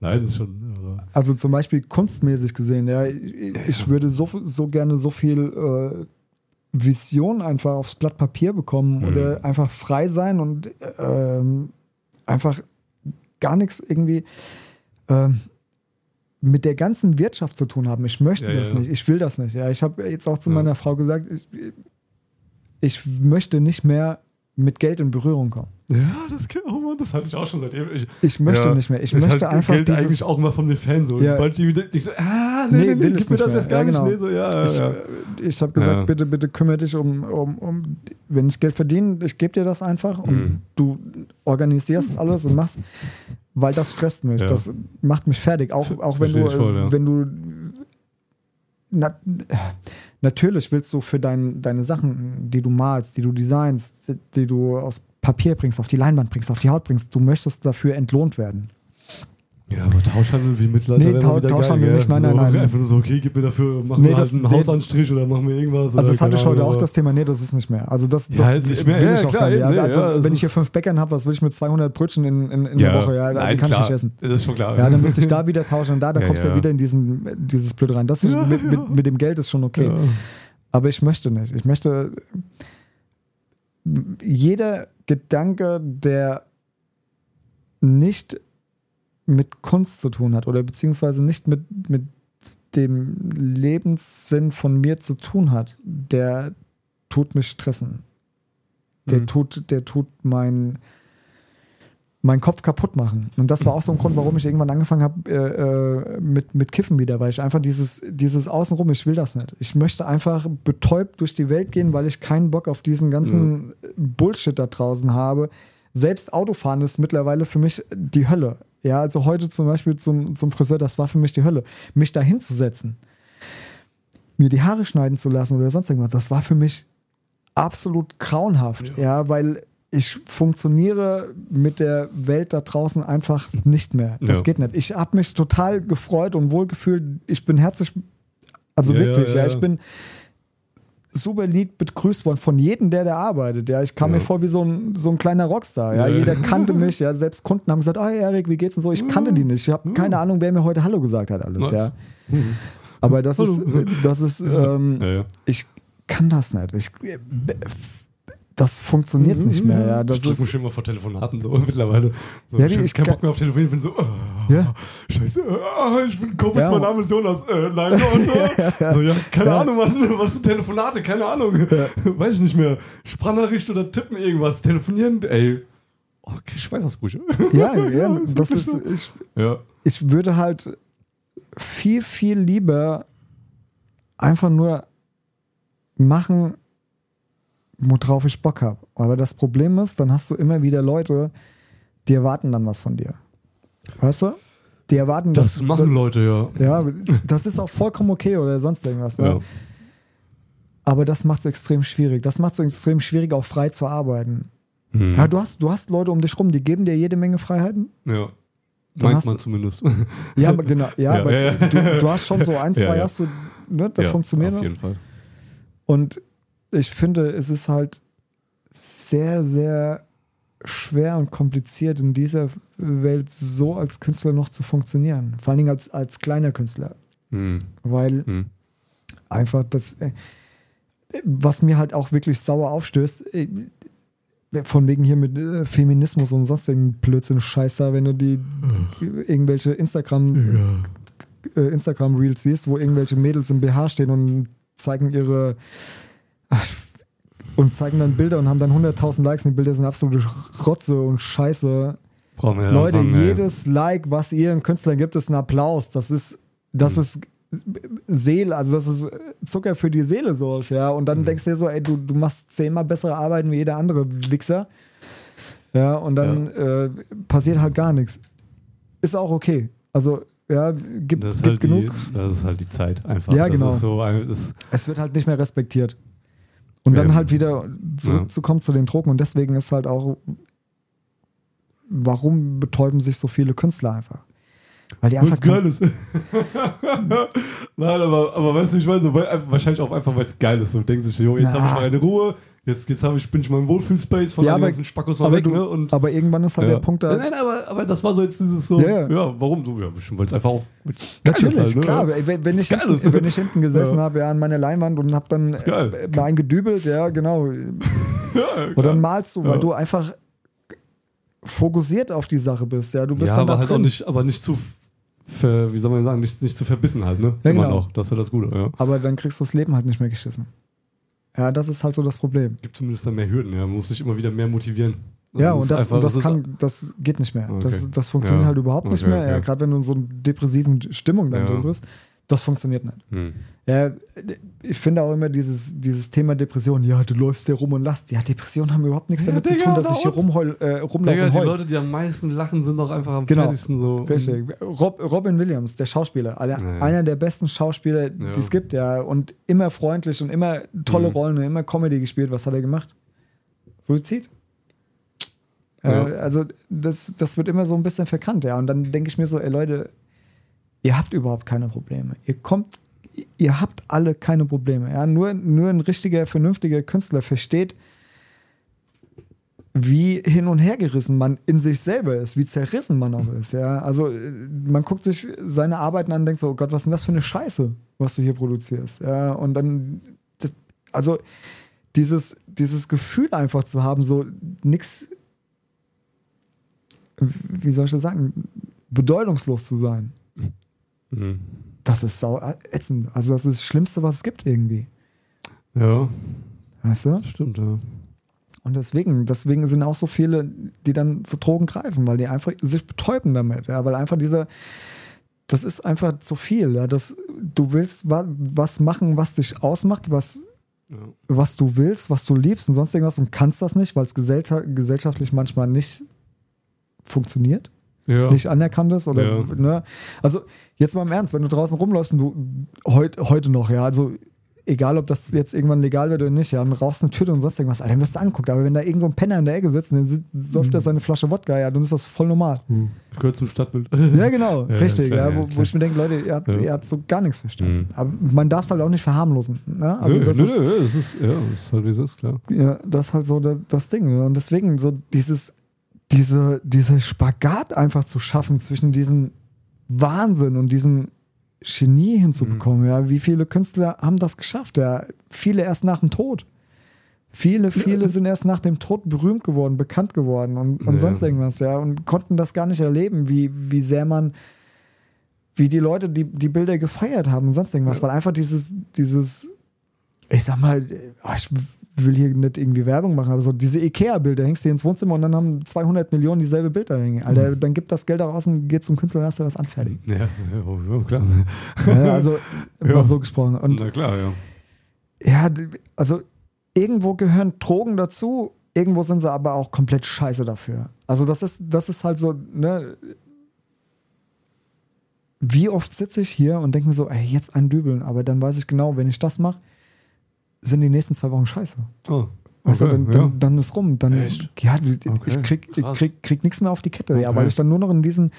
Speaker 2: Nein, das ist schon. Aber,
Speaker 1: also zum Beispiel kunstmäßig gesehen, ja, ich, ich würde so, so gerne so viel äh, Vision einfach aufs Blatt Papier bekommen
Speaker 2: Mhm.
Speaker 1: oder einfach frei sein und ähm, einfach gar nichts irgendwie ähm, mit der ganzen Wirtschaft zu tun haben. Ich möchte
Speaker 2: Ja,
Speaker 1: das
Speaker 2: ja.
Speaker 1: nicht, ich will das nicht. Ja, ich habe jetzt auch zu
Speaker 2: Ja.
Speaker 1: meiner Frau gesagt, ich, ich möchte nicht mehr mit Geld in Berührung kommen.
Speaker 2: Ja, das, kann- oh Mann, das hatte ich auch schon seitdem. Ich,
Speaker 1: Ich möchte
Speaker 2: ja,
Speaker 1: nicht mehr. Ich, möchte
Speaker 2: halt
Speaker 1: einfach
Speaker 2: Geld
Speaker 1: dieses,
Speaker 2: eigentlich auch mal von mir Fan. So.
Speaker 1: Ja.
Speaker 2: Sobald die wieder. Ich so, ah, nee,
Speaker 1: Nee,
Speaker 2: nee, nee, gib mir
Speaker 1: nicht
Speaker 2: das
Speaker 1: mehr.
Speaker 2: jetzt gar
Speaker 1: Ja,
Speaker 2: nicht.
Speaker 1: genau.
Speaker 2: Nee, so, ja,
Speaker 1: Ich,
Speaker 2: ja.
Speaker 1: äh, ich habe gesagt, bitte, bitte kümmere dich um, um, um, wenn ich Geld verdiene, ich gebe dir das einfach und
Speaker 2: Mhm.
Speaker 1: du organisierst alles und machst, weil das stresst mich. Das macht mich fertig. Auch, auch wenn
Speaker 2: Verstehe
Speaker 1: du,
Speaker 2: voll,
Speaker 1: wenn du na, natürlich willst du für dein, deine Sachen, die du malst, die du designst, die du aus Papier bringst, auf die Leinwand bringst, auf die Haut bringst, du möchtest dafür entlohnt werden.
Speaker 2: Ja, aber Tauschhandel wie Mittelalter.
Speaker 1: Nee, Tau- Tauschhandel
Speaker 2: geil,
Speaker 1: nicht, nein,
Speaker 2: so,
Speaker 1: nein, nein.
Speaker 2: Einfach nur so, okay, gib mir dafür, mach
Speaker 1: Nee,
Speaker 2: mir
Speaker 1: das-
Speaker 2: halt einen
Speaker 1: nee.
Speaker 2: Hausanstrich oder mach mir irgendwas.
Speaker 1: Also das hatte ich heute auch das Thema, nee, das ist nicht mehr. Also das,
Speaker 2: Ja,
Speaker 1: das
Speaker 2: halt nicht mehr.
Speaker 1: will
Speaker 2: Ja,
Speaker 1: ich auch
Speaker 2: klar,
Speaker 1: gar nicht.
Speaker 2: nee,
Speaker 1: also
Speaker 2: ja,
Speaker 1: wenn ich hier fünf Bäckern habe, was will ich mit 200 Brötchen in, in, in der Woche? Ja, also
Speaker 2: nein,
Speaker 1: kann ich
Speaker 2: klar.
Speaker 1: nicht essen.
Speaker 2: Das ist schon klar.
Speaker 1: Ja, dann müsste ich da wieder tauschen und da, dann kommst du ja wieder in diesen, dieses Blöd rein. Das ist mit. Mit, mit dem Geld ist schon okay. Aber ich möchte nicht. Ich möchte jeder Gedanke, der nicht mit Kunst zu tun hat oder beziehungsweise nicht mit, mit dem Lebenssinn von mir zu tun hat, der tut mich stressen. Der
Speaker 2: Mhm.
Speaker 1: tut, der tut mein, meinen Kopf kaputt machen. Und das war auch so ein Grund, warum ich irgendwann angefangen habe äh, äh, mit, mit Kiffen wieder, weil ich einfach dieses, dieses Außenrum, ich will das nicht. Ich möchte einfach betäubt durch die Welt gehen, weil ich keinen Bock auf diesen ganzen Bullshit da draußen habe. Selbst Autofahren ist mittlerweile für mich die Hölle. Ja, also heute zum Beispiel zum, zum Friseur, das war für mich die Hölle. Mich da hinzusetzen, mir die Haare schneiden zu lassen oder sonst irgendwas, das war für mich absolut grauenhaft. Ja, weil ich funktioniere mit der Welt da draußen einfach nicht mehr. Das
Speaker 2: Ja.
Speaker 1: geht nicht. Ich habe mich total gefreut und wohlgefühlt. Ich bin herzlich, also
Speaker 2: Ja,
Speaker 1: wirklich,
Speaker 2: ja,
Speaker 1: ja, ich bin super lieb begrüßt worden von jedem, der da arbeitet. Ja, ich kam mir vor wie so ein, so ein kleiner Rockstar. Ja, jeder kannte mich. Ja, selbst Kunden haben gesagt, oh Erik, wie geht's und so. Ich kannte die nicht. Ich habe keine Ahnung, wer mir heute Hallo gesagt hat, alles.
Speaker 2: Nice.
Speaker 1: Ja, aber das ist,
Speaker 2: Hallo.
Speaker 1: das ist, ähm, ich kann das nicht. Ich, das funktioniert nicht mehr. Ja, das
Speaker 2: ich drück
Speaker 1: ist,
Speaker 2: mich immer vor Telefonaten so mittlerweile. So,
Speaker 1: Ja,
Speaker 2: ich
Speaker 1: wie
Speaker 2: hab
Speaker 1: ich
Speaker 2: keinen Bock mehr auf Telefonieren. Ich bin so, oh,
Speaker 1: Ja.
Speaker 2: scheiße, oh, ich bin Kopf,
Speaker 1: Ja.
Speaker 2: mein Name ist Jonas. Äh, nein, äh, so, ja, keine. Ahnung, was, was sind Telefonate, keine Ahnung. Weiß ich nicht mehr. Sprachnachricht oder tippen irgendwas, telefonieren, ey. Oh, krieg ich Schweißausbrüche.
Speaker 1: ja, ja, das
Speaker 2: wirklich
Speaker 1: ist, ich,
Speaker 2: Ja.
Speaker 1: ich würde halt viel, viel lieber einfach nur machen, worauf ich Bock habe. Aber das Problem ist, dann hast du immer wieder Leute, die erwarten dann was von dir. Weißt du? Die erwarten
Speaker 2: Das machen Leute, ja.
Speaker 1: Ja, das ist auch vollkommen okay oder sonst irgendwas. Ne?
Speaker 2: Ja.
Speaker 1: Aber das macht es extrem schwierig. Das macht es extrem schwierig, auch frei zu arbeiten.
Speaker 2: Hm.
Speaker 1: Ja, du hast, du hast Leute um dich rum, die geben dir jede Menge Freiheiten.
Speaker 2: ja.
Speaker 1: Dann
Speaker 2: Meint
Speaker 1: hast
Speaker 2: man
Speaker 1: du-
Speaker 2: zumindest.
Speaker 1: Ja, aber genau. Ja,
Speaker 2: Ja,
Speaker 1: aber
Speaker 2: ja, ja.
Speaker 1: Du, du hast schon so ein, zwei hast du, ne, da funktioniert
Speaker 2: auf
Speaker 1: das.
Speaker 2: jeden Fall.
Speaker 1: Und ich finde, es ist halt sehr, sehr schwer und kompliziert in dieser Welt so als Künstler noch zu funktionieren. Vor allen Dingen als, als kleiner Künstler.
Speaker 2: Hm.
Speaker 1: Weil
Speaker 2: Hm.
Speaker 1: einfach das, äh, was mir halt auch wirklich sauer aufstößt, äh, von wegen hier mit äh, Feminismus und sonstigen Blödsinn Scheiß da, wenn du die irgendwelche Instagram äh, Instagram Reels siehst, wo irgendwelche Mädels im BH stehen und zeigen ihre ach, und zeigen dann Bilder und haben dann 100.000 Likes und die Bilder sind absolute Rotze und Scheiße.
Speaker 2: Brauchen wir ja
Speaker 1: Leute,
Speaker 2: anfangen, ey.
Speaker 1: jedes Like, was ihr einen Künstlern gibt, ist ein Applaus. Das ist, das
Speaker 2: Mhm.
Speaker 1: ist Seele, also das ist Zucker für die Seele so, ja. Und dann
Speaker 2: Mhm.
Speaker 1: denkst du dir so, ey, du, du machst zehnmal bessere Arbeiten wie jeder andere Wichser. Ja, und dann Äh, passiert halt gar nichts. Ist auch okay. Also, ja, gibt, gibt
Speaker 2: halt
Speaker 1: genug.
Speaker 2: Die, das ist halt die Zeit einfach.
Speaker 1: Ja,
Speaker 2: das
Speaker 1: genau.
Speaker 2: So, das,
Speaker 1: Es wird halt nicht mehr respektiert. Und dann
Speaker 2: Ja.
Speaker 1: halt wieder zurückzukommen zu den Drogen. Und deswegen ist halt auch, warum betäuben sich so viele Künstler einfach? Weil die einfach
Speaker 2: geil ist. Nein, aber, aber weißt du, ich meine, so, weil, wahrscheinlich auch einfach, weil es geil ist. So denken sich, jo, jetzt habe ich meine Ruhe, jetzt, jetzt ich, bin ich in meinem Wohlfühlspace von
Speaker 1: Ja,
Speaker 2: den ganzen Spackos mal
Speaker 1: aber,
Speaker 2: weg,
Speaker 1: du,
Speaker 2: ne? Und,
Speaker 1: aber irgendwann ist halt
Speaker 2: ja.
Speaker 1: der Punkt da.
Speaker 2: Nein, nein, aber, aber das war so jetzt dieses so,
Speaker 1: Ja,
Speaker 2: ja, warum so? Ja, bestimmt, weil es einfach auch
Speaker 1: Natürlich,
Speaker 2: ist halt, ne?
Speaker 1: klar. Wenn, wenn, ich
Speaker 2: Geil
Speaker 1: hinten,
Speaker 2: ist.
Speaker 1: wenn ich hinten gesessen
Speaker 2: Ja.
Speaker 1: habe, ja, an meiner Leinwand und habe dann äh, mal eingedübelt, ja, genau.
Speaker 2: Ja,
Speaker 1: Und dann malst du, weil du einfach fokussiert auf die Sache bist, ja. Du bist
Speaker 2: ja,
Speaker 1: dann
Speaker 2: aber
Speaker 1: da
Speaker 2: halt
Speaker 1: drin.
Speaker 2: auch nicht, aber nicht zu, ver, wie soll man sagen, nicht, nicht zu verbissen halt, ne?
Speaker 1: Ja,
Speaker 2: Immer
Speaker 1: genau.
Speaker 2: noch. Das ist ja das Gute, ja.
Speaker 1: Aber dann kriegst du das Leben halt nicht mehr geschissen. Ja, das ist halt so das Problem.
Speaker 2: Gibt zumindest dann mehr Hürden, ja. Man muss sich immer wieder mehr motivieren. Also
Speaker 1: ja, und das,
Speaker 2: einfach-
Speaker 1: und das,
Speaker 2: ist-
Speaker 1: kann, das geht nicht mehr.
Speaker 2: Okay.
Speaker 1: Das, das funktioniert
Speaker 2: Ja.
Speaker 1: halt überhaupt nicht
Speaker 2: Okay,
Speaker 1: mehr. Ja,
Speaker 2: okay.
Speaker 1: Gerade wenn du in so einer depressiven Stimmung dann
Speaker 2: Ja.
Speaker 1: drin bist, das funktioniert nicht.
Speaker 2: Hm.
Speaker 1: Ja, ich finde auch immer dieses, dieses Thema Depression, ja, du läufst hier rum und lachst. Ja, Depressionen haben überhaupt nichts
Speaker 2: Ja,
Speaker 1: damit
Speaker 2: Digga,
Speaker 1: zu tun, dass ich hier rumheul, äh, rumlaufe
Speaker 2: Digga,
Speaker 1: und
Speaker 2: die
Speaker 1: heul.
Speaker 2: Leute, die am meisten lachen, sind doch einfach am
Speaker 1: Genau.
Speaker 2: fertigsten so.
Speaker 1: Richtig. Rob, Robin Williams, der Schauspieler, einer,
Speaker 2: Ja,
Speaker 1: einer der besten Schauspieler, die es gibt, ja. Und immer freundlich und immer tolle
Speaker 2: Mhm.
Speaker 1: Rollen und immer Comedy gespielt. Was hat er gemacht? Suizid. Äh, also, das, das wird immer so ein bisschen verkannt, ja. Und dann denke ich mir so, ey Leute, ihr habt überhaupt keine Probleme. Ihr kommt, ihr habt alle keine Probleme. Ja? Nur, nur ein richtiger, vernünftiger Künstler versteht, wie hin und her gerissen man in sich selber ist, wie zerrissen man auch ist. Ja? Also man guckt sich seine Arbeiten an und denkt so, oh Gott, was ist denn das für eine Scheiße, was du hier produzierst? Ja? Und dann, das, also dieses, dieses Gefühl einfach zu haben, so nix, wie soll ich das sagen, bedeutungslos zu sein,
Speaker 2: Mhm.
Speaker 1: Das ist sau ätzend. Also das ist das Schlimmste, was es gibt irgendwie.
Speaker 2: Ja,
Speaker 1: Weißt du?
Speaker 2: stimmt, ja.
Speaker 1: Und deswegen, deswegen sind auch so viele, die dann zu Drogen greifen, weil die einfach sich betäuben damit. Ja, weil einfach dieser, das ist einfach zu viel. Ja, das, du willst wa was machen, was dich ausmacht, was,
Speaker 2: ja.
Speaker 1: was du willst, was du liebst und sonst irgendwas und kannst das nicht, weil es gesellscha gesellschaftlich manchmal nicht funktioniert,
Speaker 2: Ja.
Speaker 1: nicht anerkannt ist. Oder,
Speaker 2: Ja.
Speaker 1: ne? Also jetzt mal im Ernst, wenn du draußen rumläufst und du heut, heute noch, ja, also egal ob das jetzt irgendwann legal wird oder nicht, ja, und rauchst eine Tüte und sonst irgendwas, Alter, dann wirst du anguckt. Aber wenn da irgend so ein Penner in der Ecke sitzt und dann säuft er seine Flasche Wodka, ja, dann ist das voll normal.
Speaker 2: Ich gehöre zum Stadtbild.
Speaker 1: Ja, genau,
Speaker 2: Ja,
Speaker 1: richtig.
Speaker 2: klar,
Speaker 1: ja, wo, wo ich mir denke, Leute, ihr habt,
Speaker 2: Ja.
Speaker 1: ihr habt so gar nichts verstanden.
Speaker 2: Mhm.
Speaker 1: Aber man darf es halt auch nicht verharmlosen. Ne? Also
Speaker 2: nö,
Speaker 1: das,
Speaker 2: nö,
Speaker 1: ist,
Speaker 2: nö, das ist, ja, das ist halt wie es ist, klar.
Speaker 1: ja, das ist halt so das, das Ding. Ne? Und deswegen so dieses, diese, diese Spagat einfach zu schaffen zwischen diesem Wahnsinn und diesem Genie hinzubekommen. Ja, wie viele Künstler haben das geschafft? Ja, viele erst nach dem Tod. Viele, viele sind erst nach dem Tod berühmt geworden, bekannt geworden und, und
Speaker 2: Ja.
Speaker 1: sonst irgendwas, ja, und konnten das gar nicht erleben, wie, wie sehr man, wie die Leute die, die Bilder gefeiert haben und sonst irgendwas,
Speaker 2: Ja.
Speaker 1: weil einfach dieses, dieses, ich sag mal, ich will hier nicht irgendwie Werbung machen, aber so diese Ikea-Bilder hängst du ins Wohnzimmer und dann haben 200 Millionen dieselbe Bilder hängen. Alter,
Speaker 2: Mhm.
Speaker 1: dann gibt das Geld auch aus und geht zum Künstler hast du was anfertigen.
Speaker 2: Ja, ja, klar.
Speaker 1: Ja, also,
Speaker 2: Ja.
Speaker 1: mal so gesprochen. Und
Speaker 2: Na klar, ja.
Speaker 1: ja, also irgendwo gehören Drogen dazu, irgendwo sind sie aber auch komplett scheiße dafür. Also das ist, das ist halt so, ne, wie oft sitze ich hier und denke mir so, ey, jetzt ein Dübeln, aber dann weiß ich genau, wenn ich das mache, sind die nächsten zwei Wochen scheiße.
Speaker 2: Oh,
Speaker 1: Weißt du,
Speaker 2: okay,
Speaker 1: dann,
Speaker 2: ja.
Speaker 1: dann, dann ist rum. Dann,
Speaker 2: Echt?
Speaker 1: ja, ich
Speaker 2: Okay,
Speaker 1: krieg, ich krieg, krieg nichts mehr auf die Kette, ja,
Speaker 2: Okay.
Speaker 1: weil ich dann nur noch in diesen,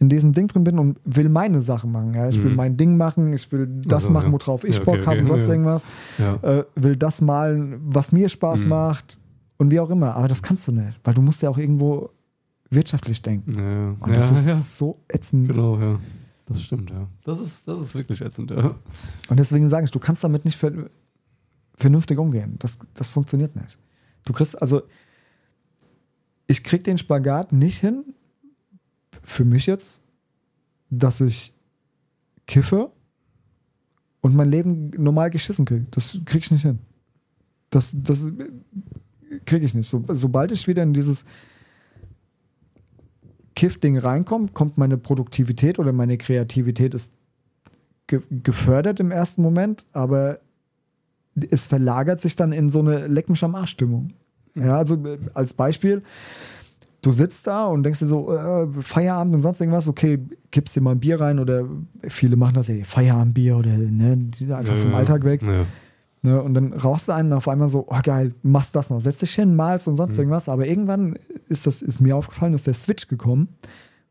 Speaker 1: in diesem Ding drin bin und will meine Sachen machen. Ja. Ich will
Speaker 2: Mhm.
Speaker 1: mein Ding machen, ich will das
Speaker 2: Also,
Speaker 1: machen,
Speaker 2: ja.
Speaker 1: worauf ich
Speaker 2: Ja, okay,
Speaker 1: Bock
Speaker 2: okay,
Speaker 1: habe und sonst
Speaker 2: ja.
Speaker 1: irgendwas.
Speaker 2: Ja.
Speaker 1: Äh, will das malen, was mir Spaß
Speaker 2: Mhm.
Speaker 1: macht und wie auch immer. Aber das kannst du nicht, weil du musst ja auch irgendwo wirtschaftlich denken.
Speaker 2: Ja, ja.
Speaker 1: Und
Speaker 2: ja,
Speaker 1: das ist
Speaker 2: ja.
Speaker 1: so ätzend.
Speaker 2: Genau, ja. Das stimmt, ja. Das ist, das ist wirklich ätzend, ja.
Speaker 1: Und deswegen sage ich, du kannst damit nicht ver vernünftig umgehen. Das, das funktioniert nicht. Du kriegst, also, ich krieg den Spagat nicht hin, für mich jetzt, dass ich kiffe und mein Leben normal geschissen kriege. Das krieg ich nicht hin. Das, das kriege ich nicht. So, sobald ich wieder in dieses Kiff-Ding reinkomme, kommt meine Produktivität oder meine Kreativität ist ge gefördert im ersten Moment, aber es verlagert sich dann in so eine Leck mich am Arsch-Stimmung. Ja, also als Beispiel, du sitzt da und denkst dir so, äh, Feierabend und sonst irgendwas, okay, kippst dir mal ein Bier rein oder viele machen das, ey, Feierabendbier oder ne, einfach
Speaker 2: ja,
Speaker 1: vom. Alltag weg.
Speaker 2: Ja.
Speaker 1: Ne, und dann rauchst du einen auf einmal so, oh geil, machst das noch, setz dich hin, malst und sonst
Speaker 2: Mhm.
Speaker 1: irgendwas. Aber irgendwann ist das, ist mir aufgefallen, ist der Switch gekommen,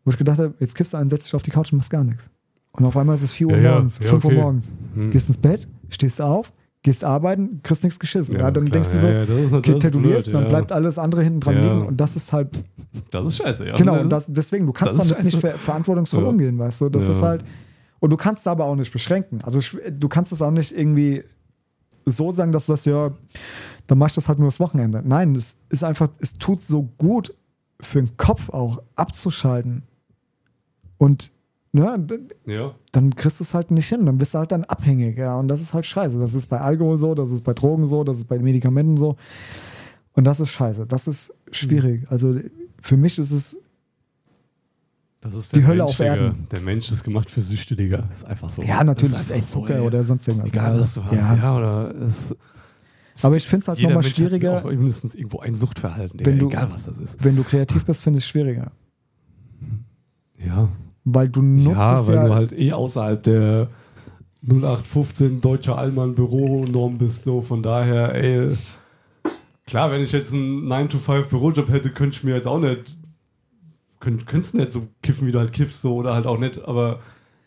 Speaker 1: wo ich gedacht habe, jetzt kippst du einen, setzt dich auf die Couch und machst gar nichts. Und auf einmal ist es 4 Uhr
Speaker 2: Ja,
Speaker 1: morgens,
Speaker 2: ja,
Speaker 1: 5 Uhr
Speaker 2: okay.
Speaker 1: morgens.
Speaker 2: Hm.
Speaker 1: Gehst ins Bett, stehst auf, gehst arbeiten, kriegst nichts geschissen. Ja, dann
Speaker 2: klar.
Speaker 1: denkst du so,
Speaker 2: ja, ja,
Speaker 1: okay, tätowierst,
Speaker 2: blöd,
Speaker 1: dann
Speaker 2: ja.
Speaker 1: bleibt alles andere hinten dran
Speaker 2: Ja.
Speaker 1: liegen und das ist halt,
Speaker 2: Das ist scheiße, ja.
Speaker 1: genau, und das, deswegen, du kannst damit nicht ver verantwortungsvoll
Speaker 2: Ja.
Speaker 1: umgehen, weißt du, das
Speaker 2: Ja.
Speaker 1: ist halt, und du kannst es aber auch nicht beschränken, also ich- du kannst es auch nicht irgendwie so sagen, dass du das ja, dann machst du das halt nur das Wochenende. Nein, es ist einfach, es tut so gut für den Kopf auch abzuschalten und ne,
Speaker 2: ja.
Speaker 1: dann kriegst du es halt nicht hin, dann bist du halt dann abhängig, ja, und das ist halt scheiße. Das ist bei Alkohol so, das ist bei Drogen so, das ist bei Medikamenten so. Und das ist scheiße, das ist schwierig. Also für mich ist es,
Speaker 2: Das ist
Speaker 1: Die Hölle auf. Erden.
Speaker 2: Der Mensch ist gemacht für Süchte, Digga. Ist einfach so.
Speaker 1: ja, natürlich,
Speaker 2: Ist so,
Speaker 1: Zucker
Speaker 2: ey.
Speaker 1: oder sonst irgendwas.
Speaker 2: Egal, was du hast.
Speaker 1: Ja.
Speaker 2: Ja, oder es,
Speaker 1: Aber ich finde es halt nochmal schwieriger,
Speaker 2: hat auch mindestens irgendwo ein Suchtverhalten, Digga.
Speaker 1: Wenn du-
Speaker 2: Egal, was das ist.
Speaker 1: wenn du kreativ bist, finde ich es schwieriger.
Speaker 2: Ja.
Speaker 1: Weil du nutzt
Speaker 2: ja,
Speaker 1: es
Speaker 2: weil
Speaker 1: ja.
Speaker 2: du halt eh außerhalb der 0815 deutscher Allmann Büronorm bist, so von daher, ey, klar, wenn ich jetzt einen 9-to-5 Bürojob hätte, könnte ich mir jetzt auch nicht, könnt, könntest nicht so kiffen, wie du halt kiffst, so, oder halt auch nicht, aber,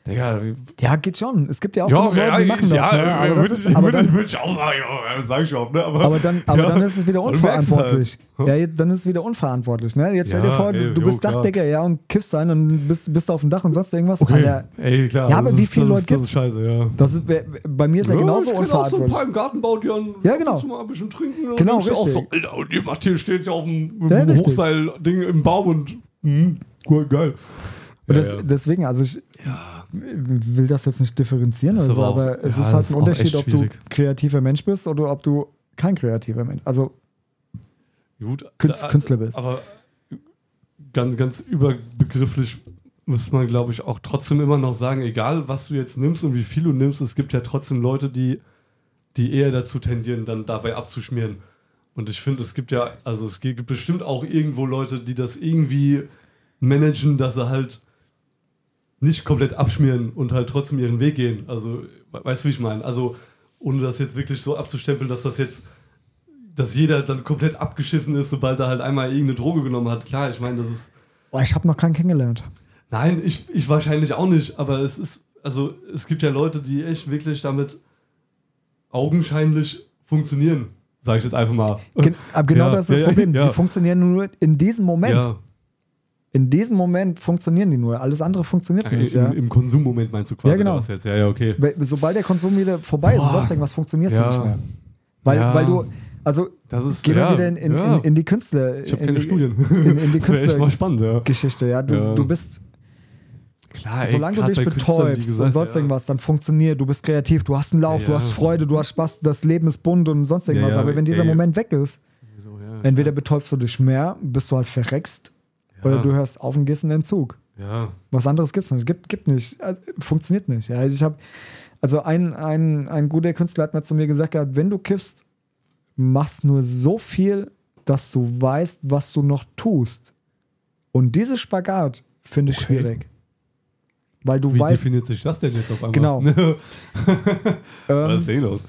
Speaker 2: Digga,
Speaker 1: ja, geht schon. Es gibt ja auch genug Leute, die machen das.
Speaker 2: ja,
Speaker 1: ne? aber, das
Speaker 2: würde,
Speaker 1: ist, aber, dann,
Speaker 2: ich auch sagen, ja, sag ich auch, ne, aber,
Speaker 1: aber, dann, aber
Speaker 2: Ja.
Speaker 1: dann ist es wieder unverantwortlich.
Speaker 2: halt.
Speaker 1: Ja, dann ist es wieder unverantwortlich. Ne? Jetzt stell dir
Speaker 2: Ja,
Speaker 1: vor, du,
Speaker 2: ey,
Speaker 1: du
Speaker 2: jo,
Speaker 1: bist
Speaker 2: klar.
Speaker 1: Dachdecker, ja, und kiffst ein und bist, bist auf dem Dach und sonst irgendwas.
Speaker 2: okay,
Speaker 1: Alter,
Speaker 2: ey, klar.
Speaker 1: Ja, aber
Speaker 2: das
Speaker 1: wie viele
Speaker 2: das
Speaker 1: Leute
Speaker 2: ist, das
Speaker 1: gibt's?
Speaker 2: ist scheiße, ja.
Speaker 1: das ist, bei mir ist er genauso
Speaker 2: ich kenn auch so ein
Speaker 1: unverantwortlich.
Speaker 2: paar im Gartenbau, die dann
Speaker 1: Ja, genau.
Speaker 2: und mal ein bisschen trinken. und
Speaker 1: Genau,
Speaker 2: dann ist auch so,
Speaker 1: richtig.
Speaker 2: Alter, und die Matthias steht ja auf dem,
Speaker 1: Ja, richtig.
Speaker 2: Hochseil-Ding im Baum und mh, cool, geil.
Speaker 1: Und
Speaker 2: Ja,
Speaker 1: das,
Speaker 2: ja.
Speaker 1: Deswegen, also ich
Speaker 2: ja.
Speaker 1: Will das jetzt nicht differenzieren,
Speaker 2: Das
Speaker 1: oder
Speaker 2: ist
Speaker 1: so,
Speaker 2: aber auch-
Speaker 1: aber es
Speaker 2: ja,
Speaker 1: ist halt
Speaker 2: ist
Speaker 1: ein
Speaker 2: auch
Speaker 1: Unterschied, ob du kreativer Mensch bist oder ob du kein kreativer Mensch, also
Speaker 2: Gut,
Speaker 1: Künst-
Speaker 2: da-
Speaker 1: Künstler bist.
Speaker 2: Aber ganz, ganz überbegrifflich muss man, glaube ich, auch trotzdem immer noch sagen, egal was du jetzt nimmst und wie viel du nimmst, es gibt ja trotzdem Leute, die, die eher dazu tendieren, dann dabei abzuschmieren. Und ich finde, es gibt ja, also es gibt bestimmt auch irgendwo Leute, die das irgendwie managen, dass sie halt nicht komplett abschmieren und halt trotzdem ihren Weg gehen. Also, we- weißt du, wie ich meine? Also, ohne das jetzt wirklich so abzustempeln, dass das jetzt, dass jeder dann komplett abgeschissen ist, sobald er halt einmal irgendeine Droge genommen hat. Klar, ich meine, das ist.
Speaker 1: oh, ich habe noch keinen kennengelernt.
Speaker 2: Nein, ich, ich wahrscheinlich auch nicht, aber es ist, also es gibt ja Leute, die echt wirklich damit augenscheinlich funktionieren. Sag ich jetzt einfach mal.
Speaker 1: Gen aber genau
Speaker 2: Ja,
Speaker 1: das ist das
Speaker 2: ja,
Speaker 1: Problem.
Speaker 2: ja.
Speaker 1: Sie funktionieren nur in diesem Moment. In diesem Moment funktionieren die nur. Alles andere funktioniert
Speaker 2: im,
Speaker 1: nicht. Ja.
Speaker 2: im Konsummoment meinst du quasi
Speaker 1: Ja, genau.
Speaker 2: jetzt? Ja, ja, okay.
Speaker 1: Sobald der Konsum wieder vorbei ist und
Speaker 2: Boah.
Speaker 1: sonst irgendwas, funktionierst
Speaker 2: Ja.
Speaker 1: du nicht mehr. Weil,
Speaker 2: Ja.
Speaker 1: weil du, also
Speaker 2: Das ist
Speaker 1: gehen wir
Speaker 2: ja,
Speaker 1: wieder in, in,
Speaker 2: ja.
Speaker 1: in, in die Künstler.
Speaker 2: Ich habe
Speaker 1: in
Speaker 2: keine
Speaker 1: die,
Speaker 2: Studien.
Speaker 1: In, die Künstlergeschichte.
Speaker 2: spannend, ja.
Speaker 1: Ja. Du,
Speaker 2: Ja.
Speaker 1: du bist,
Speaker 2: Klar, ey,
Speaker 1: solange du dich betäubst
Speaker 2: gesagt,
Speaker 1: und sonst irgendwas, dann funktioniert. Du bist kreativ, du hast einen Lauf, du hast Freude, du hast Spaß, das Leben ist bunt und sonst irgendwas. Aber wenn dieser
Speaker 2: ey.
Speaker 1: Moment weg ist,
Speaker 2: So,
Speaker 1: entweder betäubst du dich mehr, bist du halt verreckst. Oder du hörst auf und gehst in den Entzug.
Speaker 2: Ja,
Speaker 1: Was anderes gibt es nicht. Gibt, gibt nicht. Äh, Funktioniert nicht. Ja, ich habe, also ein, ein, ein guter Künstler hat mir zu mir gesagt, gehabt, wenn du kiffst, machst nur so viel, dass du weißt, was du noch tust. Und dieses Spagat finde ich
Speaker 2: Okay.
Speaker 1: schwierig. Weil du
Speaker 2: wie
Speaker 1: weißt,
Speaker 2: definiert sich das denn jetzt auf einmal?
Speaker 1: Genau.
Speaker 2: Was ist
Speaker 1: ähm,
Speaker 2: eh los?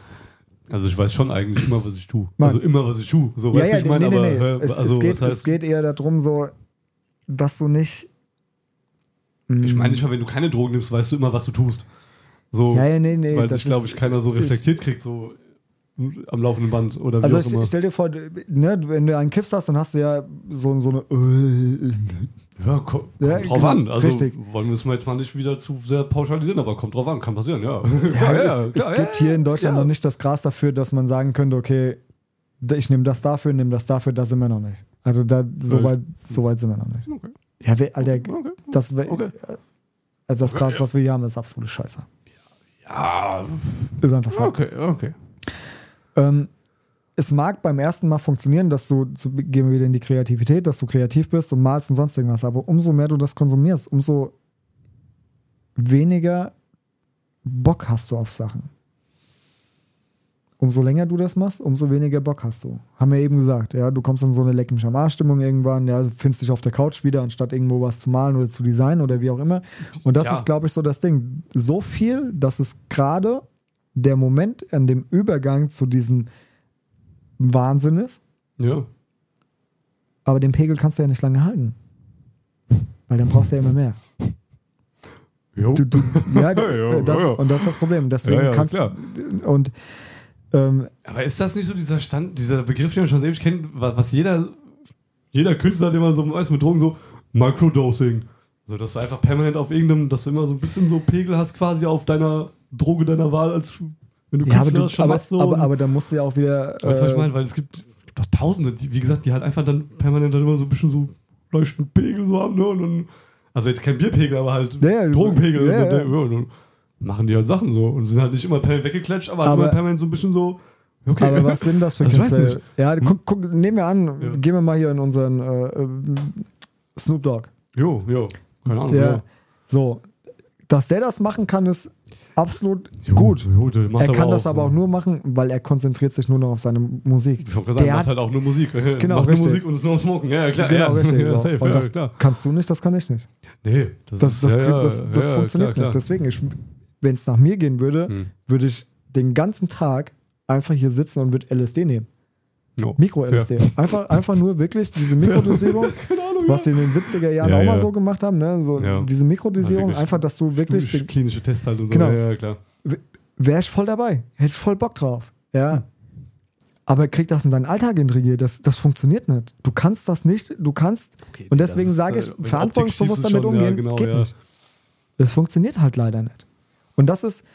Speaker 2: Also ich weiß schon eigentlich immer, was ich tue.
Speaker 1: Nein.
Speaker 2: Also immer, was ich tue. So,
Speaker 1: ja,
Speaker 2: weißt
Speaker 1: ja,
Speaker 2: wie ich meine,
Speaker 1: nee, nee,
Speaker 2: aber
Speaker 1: nee.
Speaker 2: hä,
Speaker 1: Es,
Speaker 2: also
Speaker 1: es, geht,
Speaker 2: heißt,
Speaker 1: es geht eher darum, so, dass du nicht.
Speaker 2: ich meine nicht mal, wenn du keine Drogen nimmst, weißt du immer, was du tust. So,
Speaker 1: Ja, ja, nee, nee.
Speaker 2: weil
Speaker 1: das
Speaker 2: sich, glaube ich, keiner so reflektiert kriegt, so am laufenden Band oder wie
Speaker 1: Also
Speaker 2: auch
Speaker 1: ich,
Speaker 2: immer.
Speaker 1: ich stell dir vor, ne, wenn du einen Kiffs hast, dann hast du ja so, so eine.
Speaker 2: ja, ko
Speaker 1: Ja,
Speaker 2: kommt drauf
Speaker 1: genau,
Speaker 2: an. Also
Speaker 1: richtig.
Speaker 2: wollen wir es mal jetzt mal nicht wieder zu sehr pauschalisieren, aber kommt drauf an, kann passieren, ja.
Speaker 1: Ja, es,
Speaker 2: klar,
Speaker 1: es gibt hier in Deutschland
Speaker 2: ja.
Speaker 1: noch nicht das Gras dafür, dass man sagen könnte, okay, ich nehme das dafür, nehme das dafür, da sind wir noch nicht. Also da, so, weit, so weit sind wir noch nicht.
Speaker 2: Okay.
Speaker 1: Ja, we- Alter,
Speaker 2: Okay.
Speaker 1: das, we-
Speaker 2: Okay.
Speaker 1: also das Gras, was wir hier haben, ist absolute Scheiße.
Speaker 2: Ja,
Speaker 1: Ist einfach Fakt.
Speaker 2: okay, okay.
Speaker 1: Ähm, es mag beim ersten Mal funktionieren, dass du, zu, gehen wir wieder in die Kreativität, dass du kreativ bist und malst und sonst irgendwas, aber umso mehr du das konsumierst, umso weniger Bock hast du auf Sachen. Umso länger du das machst, umso weniger Bock hast du. Haben wir eben gesagt, ja, du kommst in so eine Leck mich am Arsch-Stimmung irgendwann, ja, findest dich auf der Couch wieder, anstatt irgendwo was zu malen oder zu designen oder wie auch immer. Und das
Speaker 2: Ja.
Speaker 1: ist, glaube ich, so das Ding. So viel, dass es gerade der Moment an dem Übergang zu diesem Wahnsinn ist,
Speaker 2: Ja.
Speaker 1: aber den Pegel kannst du ja nicht lange halten. Weil dann brauchst du ja immer mehr.
Speaker 2: Jo.
Speaker 1: Du, du, ja,
Speaker 2: Ja,
Speaker 1: das,
Speaker 2: ja.
Speaker 1: Und das ist das Problem. Deswegen
Speaker 2: Ja, ja,
Speaker 1: kannst
Speaker 2: klar.
Speaker 1: und ähm,
Speaker 2: Aber ist das nicht so dieser Stand, dieser Begriff, den man schon ewig kennt, wa- was jeder, jeder Künstler, den man so weiß mit Drogen, so Microdosing. So, dass du einfach permanent auf irgendeinem, dass du immer so ein bisschen so Pegel hast quasi auf deiner Droge deiner Wahl, als wenn du
Speaker 1: ja, aber,
Speaker 2: Künstler
Speaker 1: du,
Speaker 2: schon
Speaker 1: aber,
Speaker 2: machst. So
Speaker 1: aber,
Speaker 2: und-
Speaker 1: aber da musst du ja auch wieder.
Speaker 2: weißt du, was ich
Speaker 1: äh,
Speaker 2: meine? Weil es gibt doch Tausende, die, wie gesagt, die halt einfach dann permanent dann immer so ein bisschen so leuchtenden Pegel so haben, ne? Und dann, also jetzt kein Bierpegel, aber halt
Speaker 1: Ja,
Speaker 2: Drogenpegel.
Speaker 1: ja, ja.
Speaker 2: Machen die halt Sachen so und sind halt nicht immer permanent weggeklatscht, aber,
Speaker 1: Aber-
Speaker 2: immer permanent so ein bisschen so. Okay.
Speaker 1: Aber was sind das für
Speaker 2: Also ich
Speaker 1: Künstler?
Speaker 2: nicht.
Speaker 1: Ja,
Speaker 2: Hm?
Speaker 1: guck, guck, nehmen wir an,
Speaker 2: Ja.
Speaker 1: gehen wir mal hier in unseren äh, äh, Snoop Dogg.
Speaker 2: Jo, jo. Keine Ahnung.
Speaker 1: Ja.
Speaker 2: Ja.
Speaker 1: So, dass der das machen kann, ist absolut
Speaker 2: Jo,
Speaker 1: gut.
Speaker 2: Jo,
Speaker 1: Er kann das aber auch
Speaker 2: ja.
Speaker 1: nur machen, weil er konzentriert sich nur noch auf seine Musik.
Speaker 2: Ich wollte sagen,
Speaker 1: Der
Speaker 2: macht
Speaker 1: hat-
Speaker 2: halt auch nur Musik.
Speaker 1: Genau,
Speaker 2: macht
Speaker 1: richtig.
Speaker 2: nur Musik und ist nur am Smoken. Ja, ja, klar.
Speaker 1: Genau,
Speaker 2: ja.
Speaker 1: richtig.
Speaker 2: Ja, safe,
Speaker 1: Und
Speaker 2: ja,
Speaker 1: das
Speaker 2: klar.
Speaker 1: kannst du nicht, das kann ich nicht.
Speaker 2: Nee, das,
Speaker 1: Das,
Speaker 2: ist,
Speaker 1: das,
Speaker 2: ja, ja,
Speaker 1: das, das
Speaker 2: ja,
Speaker 1: funktioniert
Speaker 2: klar,
Speaker 1: nicht.
Speaker 2: klar.
Speaker 1: Deswegen, wenn es nach mir gehen würde,
Speaker 2: Hm.
Speaker 1: würde ich den ganzen Tag einfach hier sitzen und würde LSD nehmen.
Speaker 2: Jo,
Speaker 1: Mikro-LSD. Einfach, einfach nur wirklich diese Mikrodosierung, was die in den 70er Jahren
Speaker 2: Ja,
Speaker 1: auch mal
Speaker 2: ja.
Speaker 1: so gemacht haben. Ne? So
Speaker 2: Ja.
Speaker 1: Diese Mikrodosierung,
Speaker 2: wirklich.
Speaker 1: einfach, dass du wirklich.
Speaker 2: Klinische, klinische Tests halt und so.
Speaker 1: Genau.
Speaker 2: Ja, ja, klar.
Speaker 1: Wäre ich voll dabei. Hätte ich voll Bock drauf. Ja. Aber krieg das in deinen Alltag integriert. Das, das funktioniert nicht. Du kannst das nicht. Du kannst.
Speaker 2: Okay,
Speaker 1: und deswegen sage
Speaker 2: äh,
Speaker 1: ich,
Speaker 2: wenn
Speaker 1: verantwortungsbewusst damit
Speaker 2: schon,
Speaker 1: umgehen.
Speaker 2: Ja, genau,
Speaker 1: geht
Speaker 2: ja.
Speaker 1: nicht. Es funktioniert halt leider nicht. Und das ist,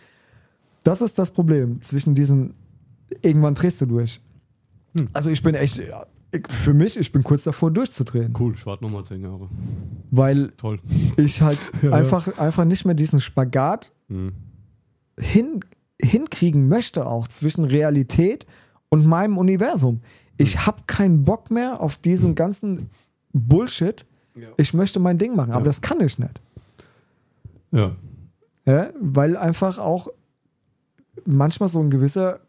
Speaker 1: das ist das Problem zwischen diesen, irgendwann drehst du durch.
Speaker 2: Hm.
Speaker 1: Also ich bin echt, für mich, ich bin kurz davor durchzudrehen.
Speaker 2: Cool, ich warte nochmal zehn Jahre.
Speaker 1: Weil
Speaker 2: Toll.
Speaker 1: ich halt
Speaker 2: Ja, ja.
Speaker 1: einfach, einfach nicht mehr diesen Spagat
Speaker 2: Hm.
Speaker 1: hin, hinkriegen möchte, auch zwischen Realität und meinem Universum. Ich habe keinen Bock mehr auf diesen ganzen Bullshit.
Speaker 2: Ja.
Speaker 1: Ich möchte mein Ding machen, aber das kann ich nicht.
Speaker 2: ja.
Speaker 1: Ja, weil einfach auch manchmal so ein gewisser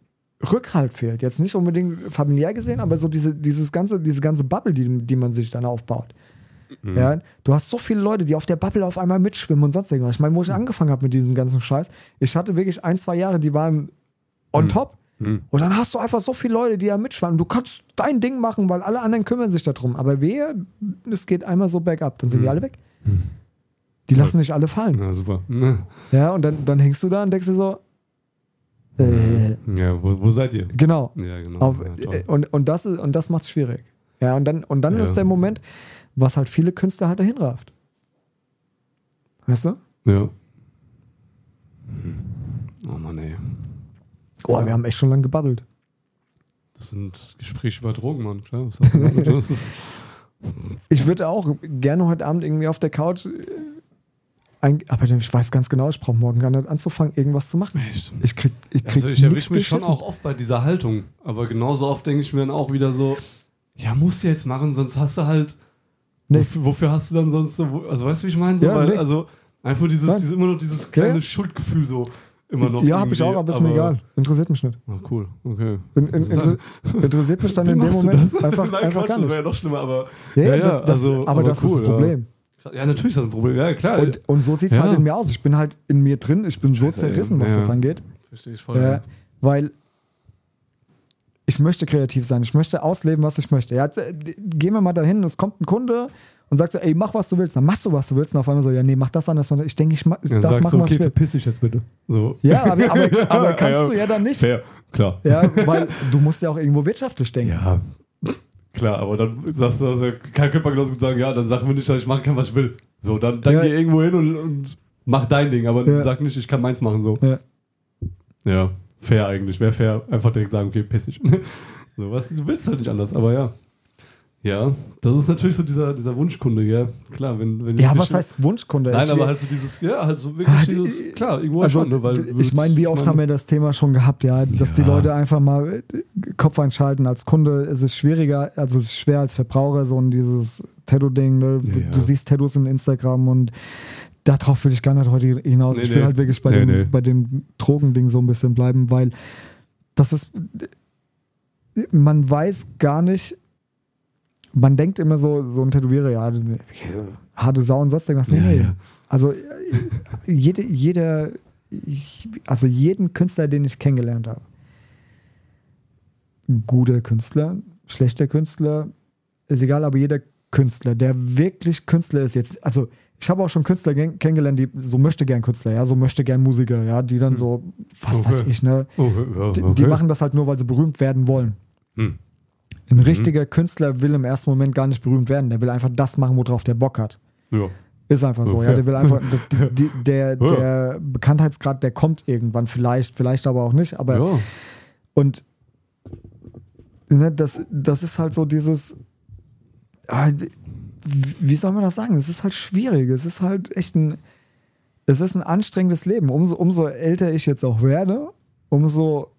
Speaker 1: Rückhalt fehlt. Jetzt nicht unbedingt familiär gesehen, aber so diese, dieses ganze, diese ganze Bubble, die, die man sich dann aufbaut.
Speaker 2: Mhm.
Speaker 1: Ja, du hast so viele Leute, die auf der Bubble auf einmal mitschwimmen und sonst irgendwas. Ich meine, wo ich angefangen habe mit diesem ganzen Scheiß, ich hatte wirklich ein, zwei Jahre, die waren on
Speaker 2: Mhm.
Speaker 1: top.
Speaker 2: Hm.
Speaker 1: Und dann hast du einfach so viele Leute, die da mitschwimmen. Du kannst dein Ding machen, weil alle anderen kümmern sich darum. Aber wehe, es geht einmal so bergab, dann sind die
Speaker 2: Mhm.
Speaker 1: alle weg. Die lassen nicht alle fallen.
Speaker 2: Ja, super. Ja,
Speaker 1: Ja, und dann, dann hängst du da und denkst dir so, äh,
Speaker 2: wo, wo seid ihr?
Speaker 1: genau.
Speaker 2: Ja, genau.
Speaker 1: Auf,
Speaker 2: ja,
Speaker 1: äh, und, und das, ist- und das macht es schwierig. Ja, und dann, und dann
Speaker 2: Ja.
Speaker 1: ist der Moment, was halt viele Künstler halt dahin rafft. Weißt du?
Speaker 2: ja. Oh Mann, ey.
Speaker 1: Oh, wir haben echt schon lange gebabbelt.
Speaker 2: Das sind Gespräche über Drogen, Mann. Klar, was hast du damit?
Speaker 1: Ich würde auch gerne heute Abend irgendwie auf der Couch. Ein, aber ich weiß ganz genau, ich brauche morgen gar nicht anzufangen, irgendwas zu machen.
Speaker 2: echt.
Speaker 1: Ich krieg, ich krieg
Speaker 2: Also ich erwische mich schon auch oft bei dieser Haltung. Aber genauso oft denke ich mir dann auch wieder so, ja, musst du jetzt machen, sonst hast du halt.
Speaker 1: Nee.
Speaker 2: Wofür, wofür hast du dann sonst so, also weißt du, wie ich meine? So,
Speaker 1: Ja,
Speaker 2: weil,
Speaker 1: nee.
Speaker 2: Also einfach dieses, dieses, immer noch dieses kleine
Speaker 1: Ja.
Speaker 2: Schuldgefühl so immer noch.
Speaker 1: Ja, habe ich auch, aber ist mir egal. Interessiert mich nicht.
Speaker 2: Ah, cool, okay.
Speaker 1: In, in, inter, interessiert mich dann in dem Moment
Speaker 2: das?
Speaker 1: einfach,
Speaker 2: Nein,
Speaker 1: einfach
Speaker 2: Quatsch,
Speaker 1: gar
Speaker 2: Das
Speaker 1: nicht.
Speaker 2: wäre ja noch schlimmer, aber.
Speaker 1: Ja,
Speaker 2: Ja,
Speaker 1: das, das,
Speaker 2: also,
Speaker 1: aber
Speaker 2: aber
Speaker 1: das ist
Speaker 2: cool,
Speaker 1: das Problem.
Speaker 2: Ja, natürlich ist das ein Problem. Ja, klar.
Speaker 1: Und, und so sieht es
Speaker 2: Ja.
Speaker 1: halt in mir aus. Ich bin halt in mir drin, ich bin so
Speaker 2: Scheiße,
Speaker 1: zerrissen, was
Speaker 2: Ja.
Speaker 1: das angeht.
Speaker 2: Verstehe ich voll.
Speaker 1: Äh,
Speaker 2: ja.
Speaker 1: weil ich möchte kreativ sein, ich möchte ausleben, was ich möchte. Ja, gehen wir mal dahin, es kommt ein Kunde und sagt so, ey, mach was du willst. Dann machst du, was du willst. Und auf einmal so, ja, nee, mach das anders. Ich denke, ich, ma- ich
Speaker 2: Dann
Speaker 1: darf machen,
Speaker 2: du,
Speaker 1: was
Speaker 2: okay,
Speaker 1: ich will.
Speaker 2: verpiss dich jetzt bitte. So.
Speaker 1: Ja, aber, aber, aber
Speaker 2: Ja,
Speaker 1: kannst
Speaker 2: ja.
Speaker 1: du ja dann nicht.
Speaker 2: Fair, klar.
Speaker 1: Ja, weil du musst ja auch irgendwo wirtschaftlich denken.
Speaker 2: Ja, klar, aber dann sagst du, also, kein Körper genauso gut sagen, ja, dann sag mir nicht, dass ich machen kann, was ich will. So, dann, dann
Speaker 1: Ja.
Speaker 2: geh irgendwo hin und, und mach dein Ding, aber
Speaker 1: Ja.
Speaker 2: sag nicht, ich kann meins machen. So.
Speaker 1: Ja.
Speaker 2: Ja, fair eigentlich. Wäre fair, einfach direkt sagen, okay, piss dich. so, was, du willst halt nicht anders, aber ja. Ja, das ist natürlich so dieser, dieser Wunschkunde, ja. Klar, wenn, wenn
Speaker 1: Ja, was heißt Wunschkunde?
Speaker 2: Nein,
Speaker 1: Ich-
Speaker 2: aber halt so dieses, ja, halt so wirklich
Speaker 1: Ah,
Speaker 2: dieses,
Speaker 1: die-
Speaker 2: klar, irgendwo
Speaker 1: also,
Speaker 2: schon, ne, weil
Speaker 1: ich meine, wie oft haben wir das Thema schon gehabt, ja, dass die
Speaker 2: Ja.
Speaker 1: Leute einfach mal äh, Kopf einschalten. Als Kunde ist es schwieriger, also es ist schwer als Verbraucher, so ein dieses Tattoo-Ding. Ne?
Speaker 2: Ja.
Speaker 1: Du siehst Tattoos in Instagram und darauf will ich gar nicht heute hinaus.
Speaker 2: Nee,
Speaker 1: ich will
Speaker 2: nee.
Speaker 1: halt wirklich bei,
Speaker 2: Nee,
Speaker 1: dem, bei dem Drogending so ein bisschen bleiben, weil das ist, man weiß gar nicht, man denkt immer so, so ein Tätowierer, ja, harte Sau und sonst irgendwas. Nee, nee. Also jede, jeder, also jeden Künstler, den ich kennengelernt habe, guter Künstler, schlechter Künstler, ist egal, aber jeder Künstler, der wirklich Künstler ist jetzt, also ich habe auch schon Künstler kennengelernt, die so möchte gern Künstler, ja, so möchte gern Musiker, ja, die dann so, was
Speaker 2: Okay.
Speaker 1: weiß ich, ne,
Speaker 2: Oh, ja,
Speaker 1: die,
Speaker 2: okay.
Speaker 1: die machen das halt nur, weil sie berühmt werden wollen.
Speaker 2: Hm.
Speaker 1: Ein richtiger Künstler will im ersten Moment gar nicht berühmt werden, der will einfach das machen, worauf der Bock hat.
Speaker 2: Ja.
Speaker 1: Ist einfach so,
Speaker 2: Oh,
Speaker 1: ja. Der will einfach, der,
Speaker 2: Ja.
Speaker 1: der Bekanntheitsgrad, der kommt irgendwann, vielleicht, vielleicht aber auch nicht. Aber
Speaker 2: ja.
Speaker 1: und ne, das, das ist halt so dieses, ah, wie- wie soll man das sagen? Es ist halt schwierig. Es ist halt echt ein, es ist ein anstrengendes Leben. Umso, umso älter ich jetzt auch werde, umso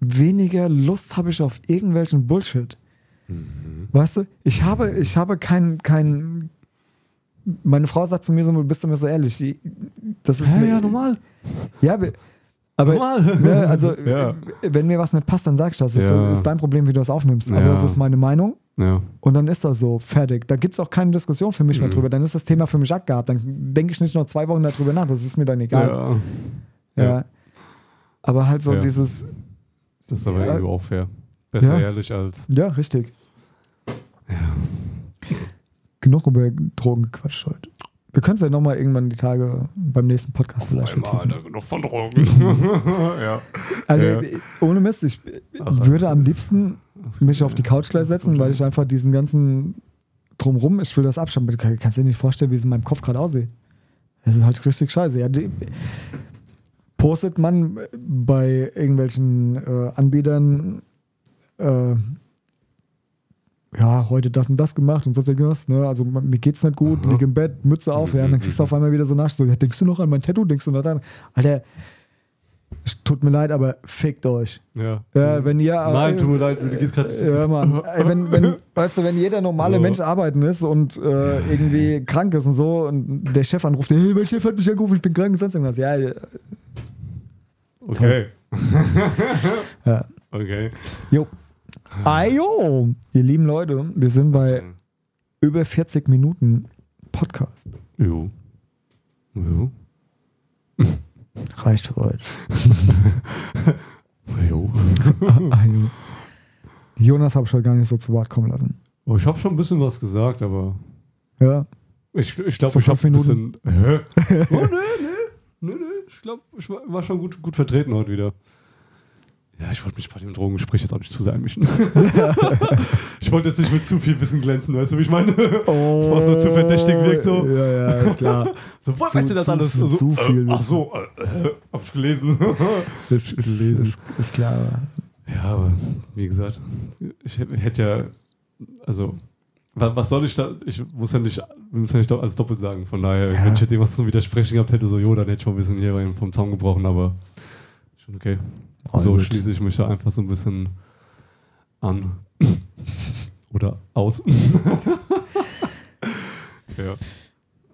Speaker 1: weniger Lust habe ich auf irgendwelchen Bullshit.
Speaker 2: Mhm.
Speaker 1: Weißt du, ich habe, ich habe kein, kein. Meine Frau sagt zu mir so, bist du mir so ehrlich? Das ist
Speaker 2: Ja,
Speaker 1: mir,
Speaker 2: ja, normal.
Speaker 1: Ja, be- aber
Speaker 2: Normal.
Speaker 1: ne, also
Speaker 2: Ja.
Speaker 1: wenn mir was nicht passt, dann sag ich das. Das ist,
Speaker 2: Ja.
Speaker 1: ist dein Problem, wie du das aufnimmst. Aber das ist meine Meinung
Speaker 2: Ja.
Speaker 1: und dann ist das so, fertig. Da gibt es auch keine Diskussion für mich mehr
Speaker 2: Mhm.
Speaker 1: drüber. Dann ist das Thema für mich abgehabt. Dann denke ich nicht noch zwei Wochen darüber nach. Das ist mir dann egal.
Speaker 2: Ja.
Speaker 1: Aber halt so dieses,
Speaker 2: Das ist aber
Speaker 1: Ja.
Speaker 2: auch fair. Besser
Speaker 1: Ja.
Speaker 2: ehrlich als.
Speaker 1: ja, richtig. Genug über Drogen gequatscht heute. Wir können es ja nochmal irgendwann die Tage beim nächsten Podcast vielleicht vertiefen.
Speaker 2: Alter, genug von Drogen. ja.
Speaker 1: Also
Speaker 2: Ja.
Speaker 1: ohne Mist, ich
Speaker 2: Ach,
Speaker 1: würde am liebsten mich auf die
Speaker 2: ja.
Speaker 1: Couch gleich setzen, weil
Speaker 2: ja.
Speaker 1: ich einfach diesen ganzen drumrum, ich will das abschauen. Du kann- kannst dir nicht vorstellen, wie es in meinem Kopf gerade aussieht. Das ist halt richtig scheiße. Ja, die, postet man bei irgendwelchen äh, Anbietern äh, ja, heute das und das gemacht und sonst irgendwas, ne? Also mir geht's nicht gut,
Speaker 2: Aha.
Speaker 1: liege im Bett, Mütze auf, ja, und dann kriegst du auf einmal wieder so nach, so, ja, denkst du noch an mein Tattoo, denkst du noch an, Alter, es tut mir leid, aber fickt euch.
Speaker 2: Ja.
Speaker 1: Ja, wenn ihr.
Speaker 2: Nein, tut mir leid, du gehst gerade.
Speaker 1: Ja, Mann. Wenn, wenn, weißt du, wenn jeder normale
Speaker 2: So.
Speaker 1: Mensch arbeiten ist und äh, irgendwie krank ist und so und der Chef anruft, hey, mein Chef hat mich angerufen, ich bin krank und sonst irgendwas. Ja,
Speaker 2: Okay.
Speaker 1: ja.
Speaker 2: Okay.
Speaker 1: Jo. Ajo, ihr lieben Leute, wir sind bei über 40 Minuten Podcast.
Speaker 2: Jo. Jo.
Speaker 1: Reicht für euch.
Speaker 2: Jo.
Speaker 1: Ajo. Jonas habe ich heute gar nicht so zu Wort kommen lassen.
Speaker 2: Oh, ich habe schon ein bisschen was gesagt, aber
Speaker 1: Ja,
Speaker 2: ich, ich glaube,
Speaker 1: So
Speaker 2: ich habe ein bisschen. Hä? Oh, nee, nee. Nee, nee. Ich glaube, ich war, schon gut, gut vertreten heute wieder. Ja, ich wollte mich bei dem Drogengespräch jetzt auch nicht zu sehr einmischen. ich wollte jetzt nicht mit zu viel Wissen glänzen, weißt du, wie ich meine?
Speaker 1: Oh,
Speaker 2: Was so zu verdächtig wirkt, so.
Speaker 1: Ja, ja, ist klar.
Speaker 2: So, was
Speaker 1: Zu-
Speaker 2: weißt du das
Speaker 1: zu-
Speaker 2: alles?
Speaker 1: zu
Speaker 2: so,
Speaker 1: viel
Speaker 2: äh, ach so, äh, äh, hab ich gelesen.
Speaker 1: Ist, ist,
Speaker 2: gelesen.
Speaker 1: ist, ist klar.
Speaker 2: Ja, aber wie gesagt, ich hätte ja, also, was, soll ich da, ich muss ja nicht, wir müssen ja nicht alles doppelt sagen, von daher,
Speaker 1: Ja.
Speaker 2: wenn ich jetzt irgendwas zum Widersprechen gehabt hätte, so, jo, dann hätte ich schon ein bisschen hier vom Zaun gebrochen, aber schon okay.
Speaker 1: All
Speaker 2: so
Speaker 1: gut.
Speaker 2: schließe ich mich da einfach so ein bisschen an. Oder aus. ja.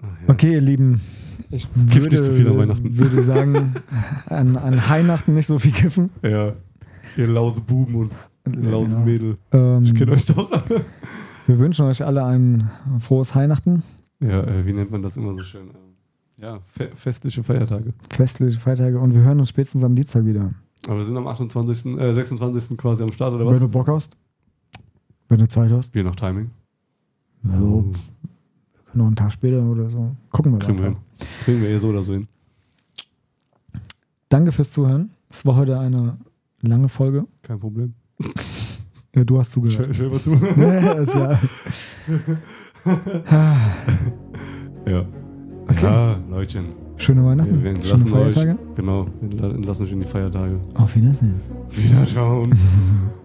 Speaker 2: Ach ja.
Speaker 1: Okay, ihr Lieben, ich würde,
Speaker 2: nicht zu viel an Weihnachten.
Speaker 1: würde sagen, an, an Weihnachten nicht so viel kiffen.
Speaker 2: Ja. Ihr lause Buben und lause
Speaker 1: Genau.
Speaker 2: Mädel.
Speaker 1: Ähm,
Speaker 2: Ich kenne euch doch.
Speaker 1: Wir wünschen euch alle ein frohes Weihnachten,
Speaker 2: Ja, äh, wie nennt man das immer so schön? Ähm, Ja, fe festliche Feiertage.
Speaker 1: festliche Feiertage und wir hören uns spätestens am Dienstag wieder.
Speaker 2: Aber wir sind am 28., äh, 26. quasi am Start, oder
Speaker 1: Wenn
Speaker 2: was?
Speaker 1: du Bock hast, wenn du Zeit hast,
Speaker 2: Je nach Timing.
Speaker 1: so, noch einen Tag später oder so. Gucken wir
Speaker 2: Kriegen wir hin. Kriegen wir eh so oder so hin.
Speaker 1: Danke fürs Zuhören. Es war heute eine lange Folge.
Speaker 2: Kein Problem.
Speaker 1: Ja, du hast zugehört.
Speaker 2: Schön, schön mal zu.
Speaker 1: ja, ist klar.
Speaker 2: ja.
Speaker 1: Okay.
Speaker 2: Ja, Leutchen.
Speaker 1: Schöne Weihnachten,
Speaker 2: Wir, wir
Speaker 1: schöne
Speaker 2: entlassen euch.
Speaker 1: Feiertage.
Speaker 2: Genau, wir entlassen euch in die Feiertage.
Speaker 1: Auf Wiedersehen.
Speaker 2: Wiederschauen.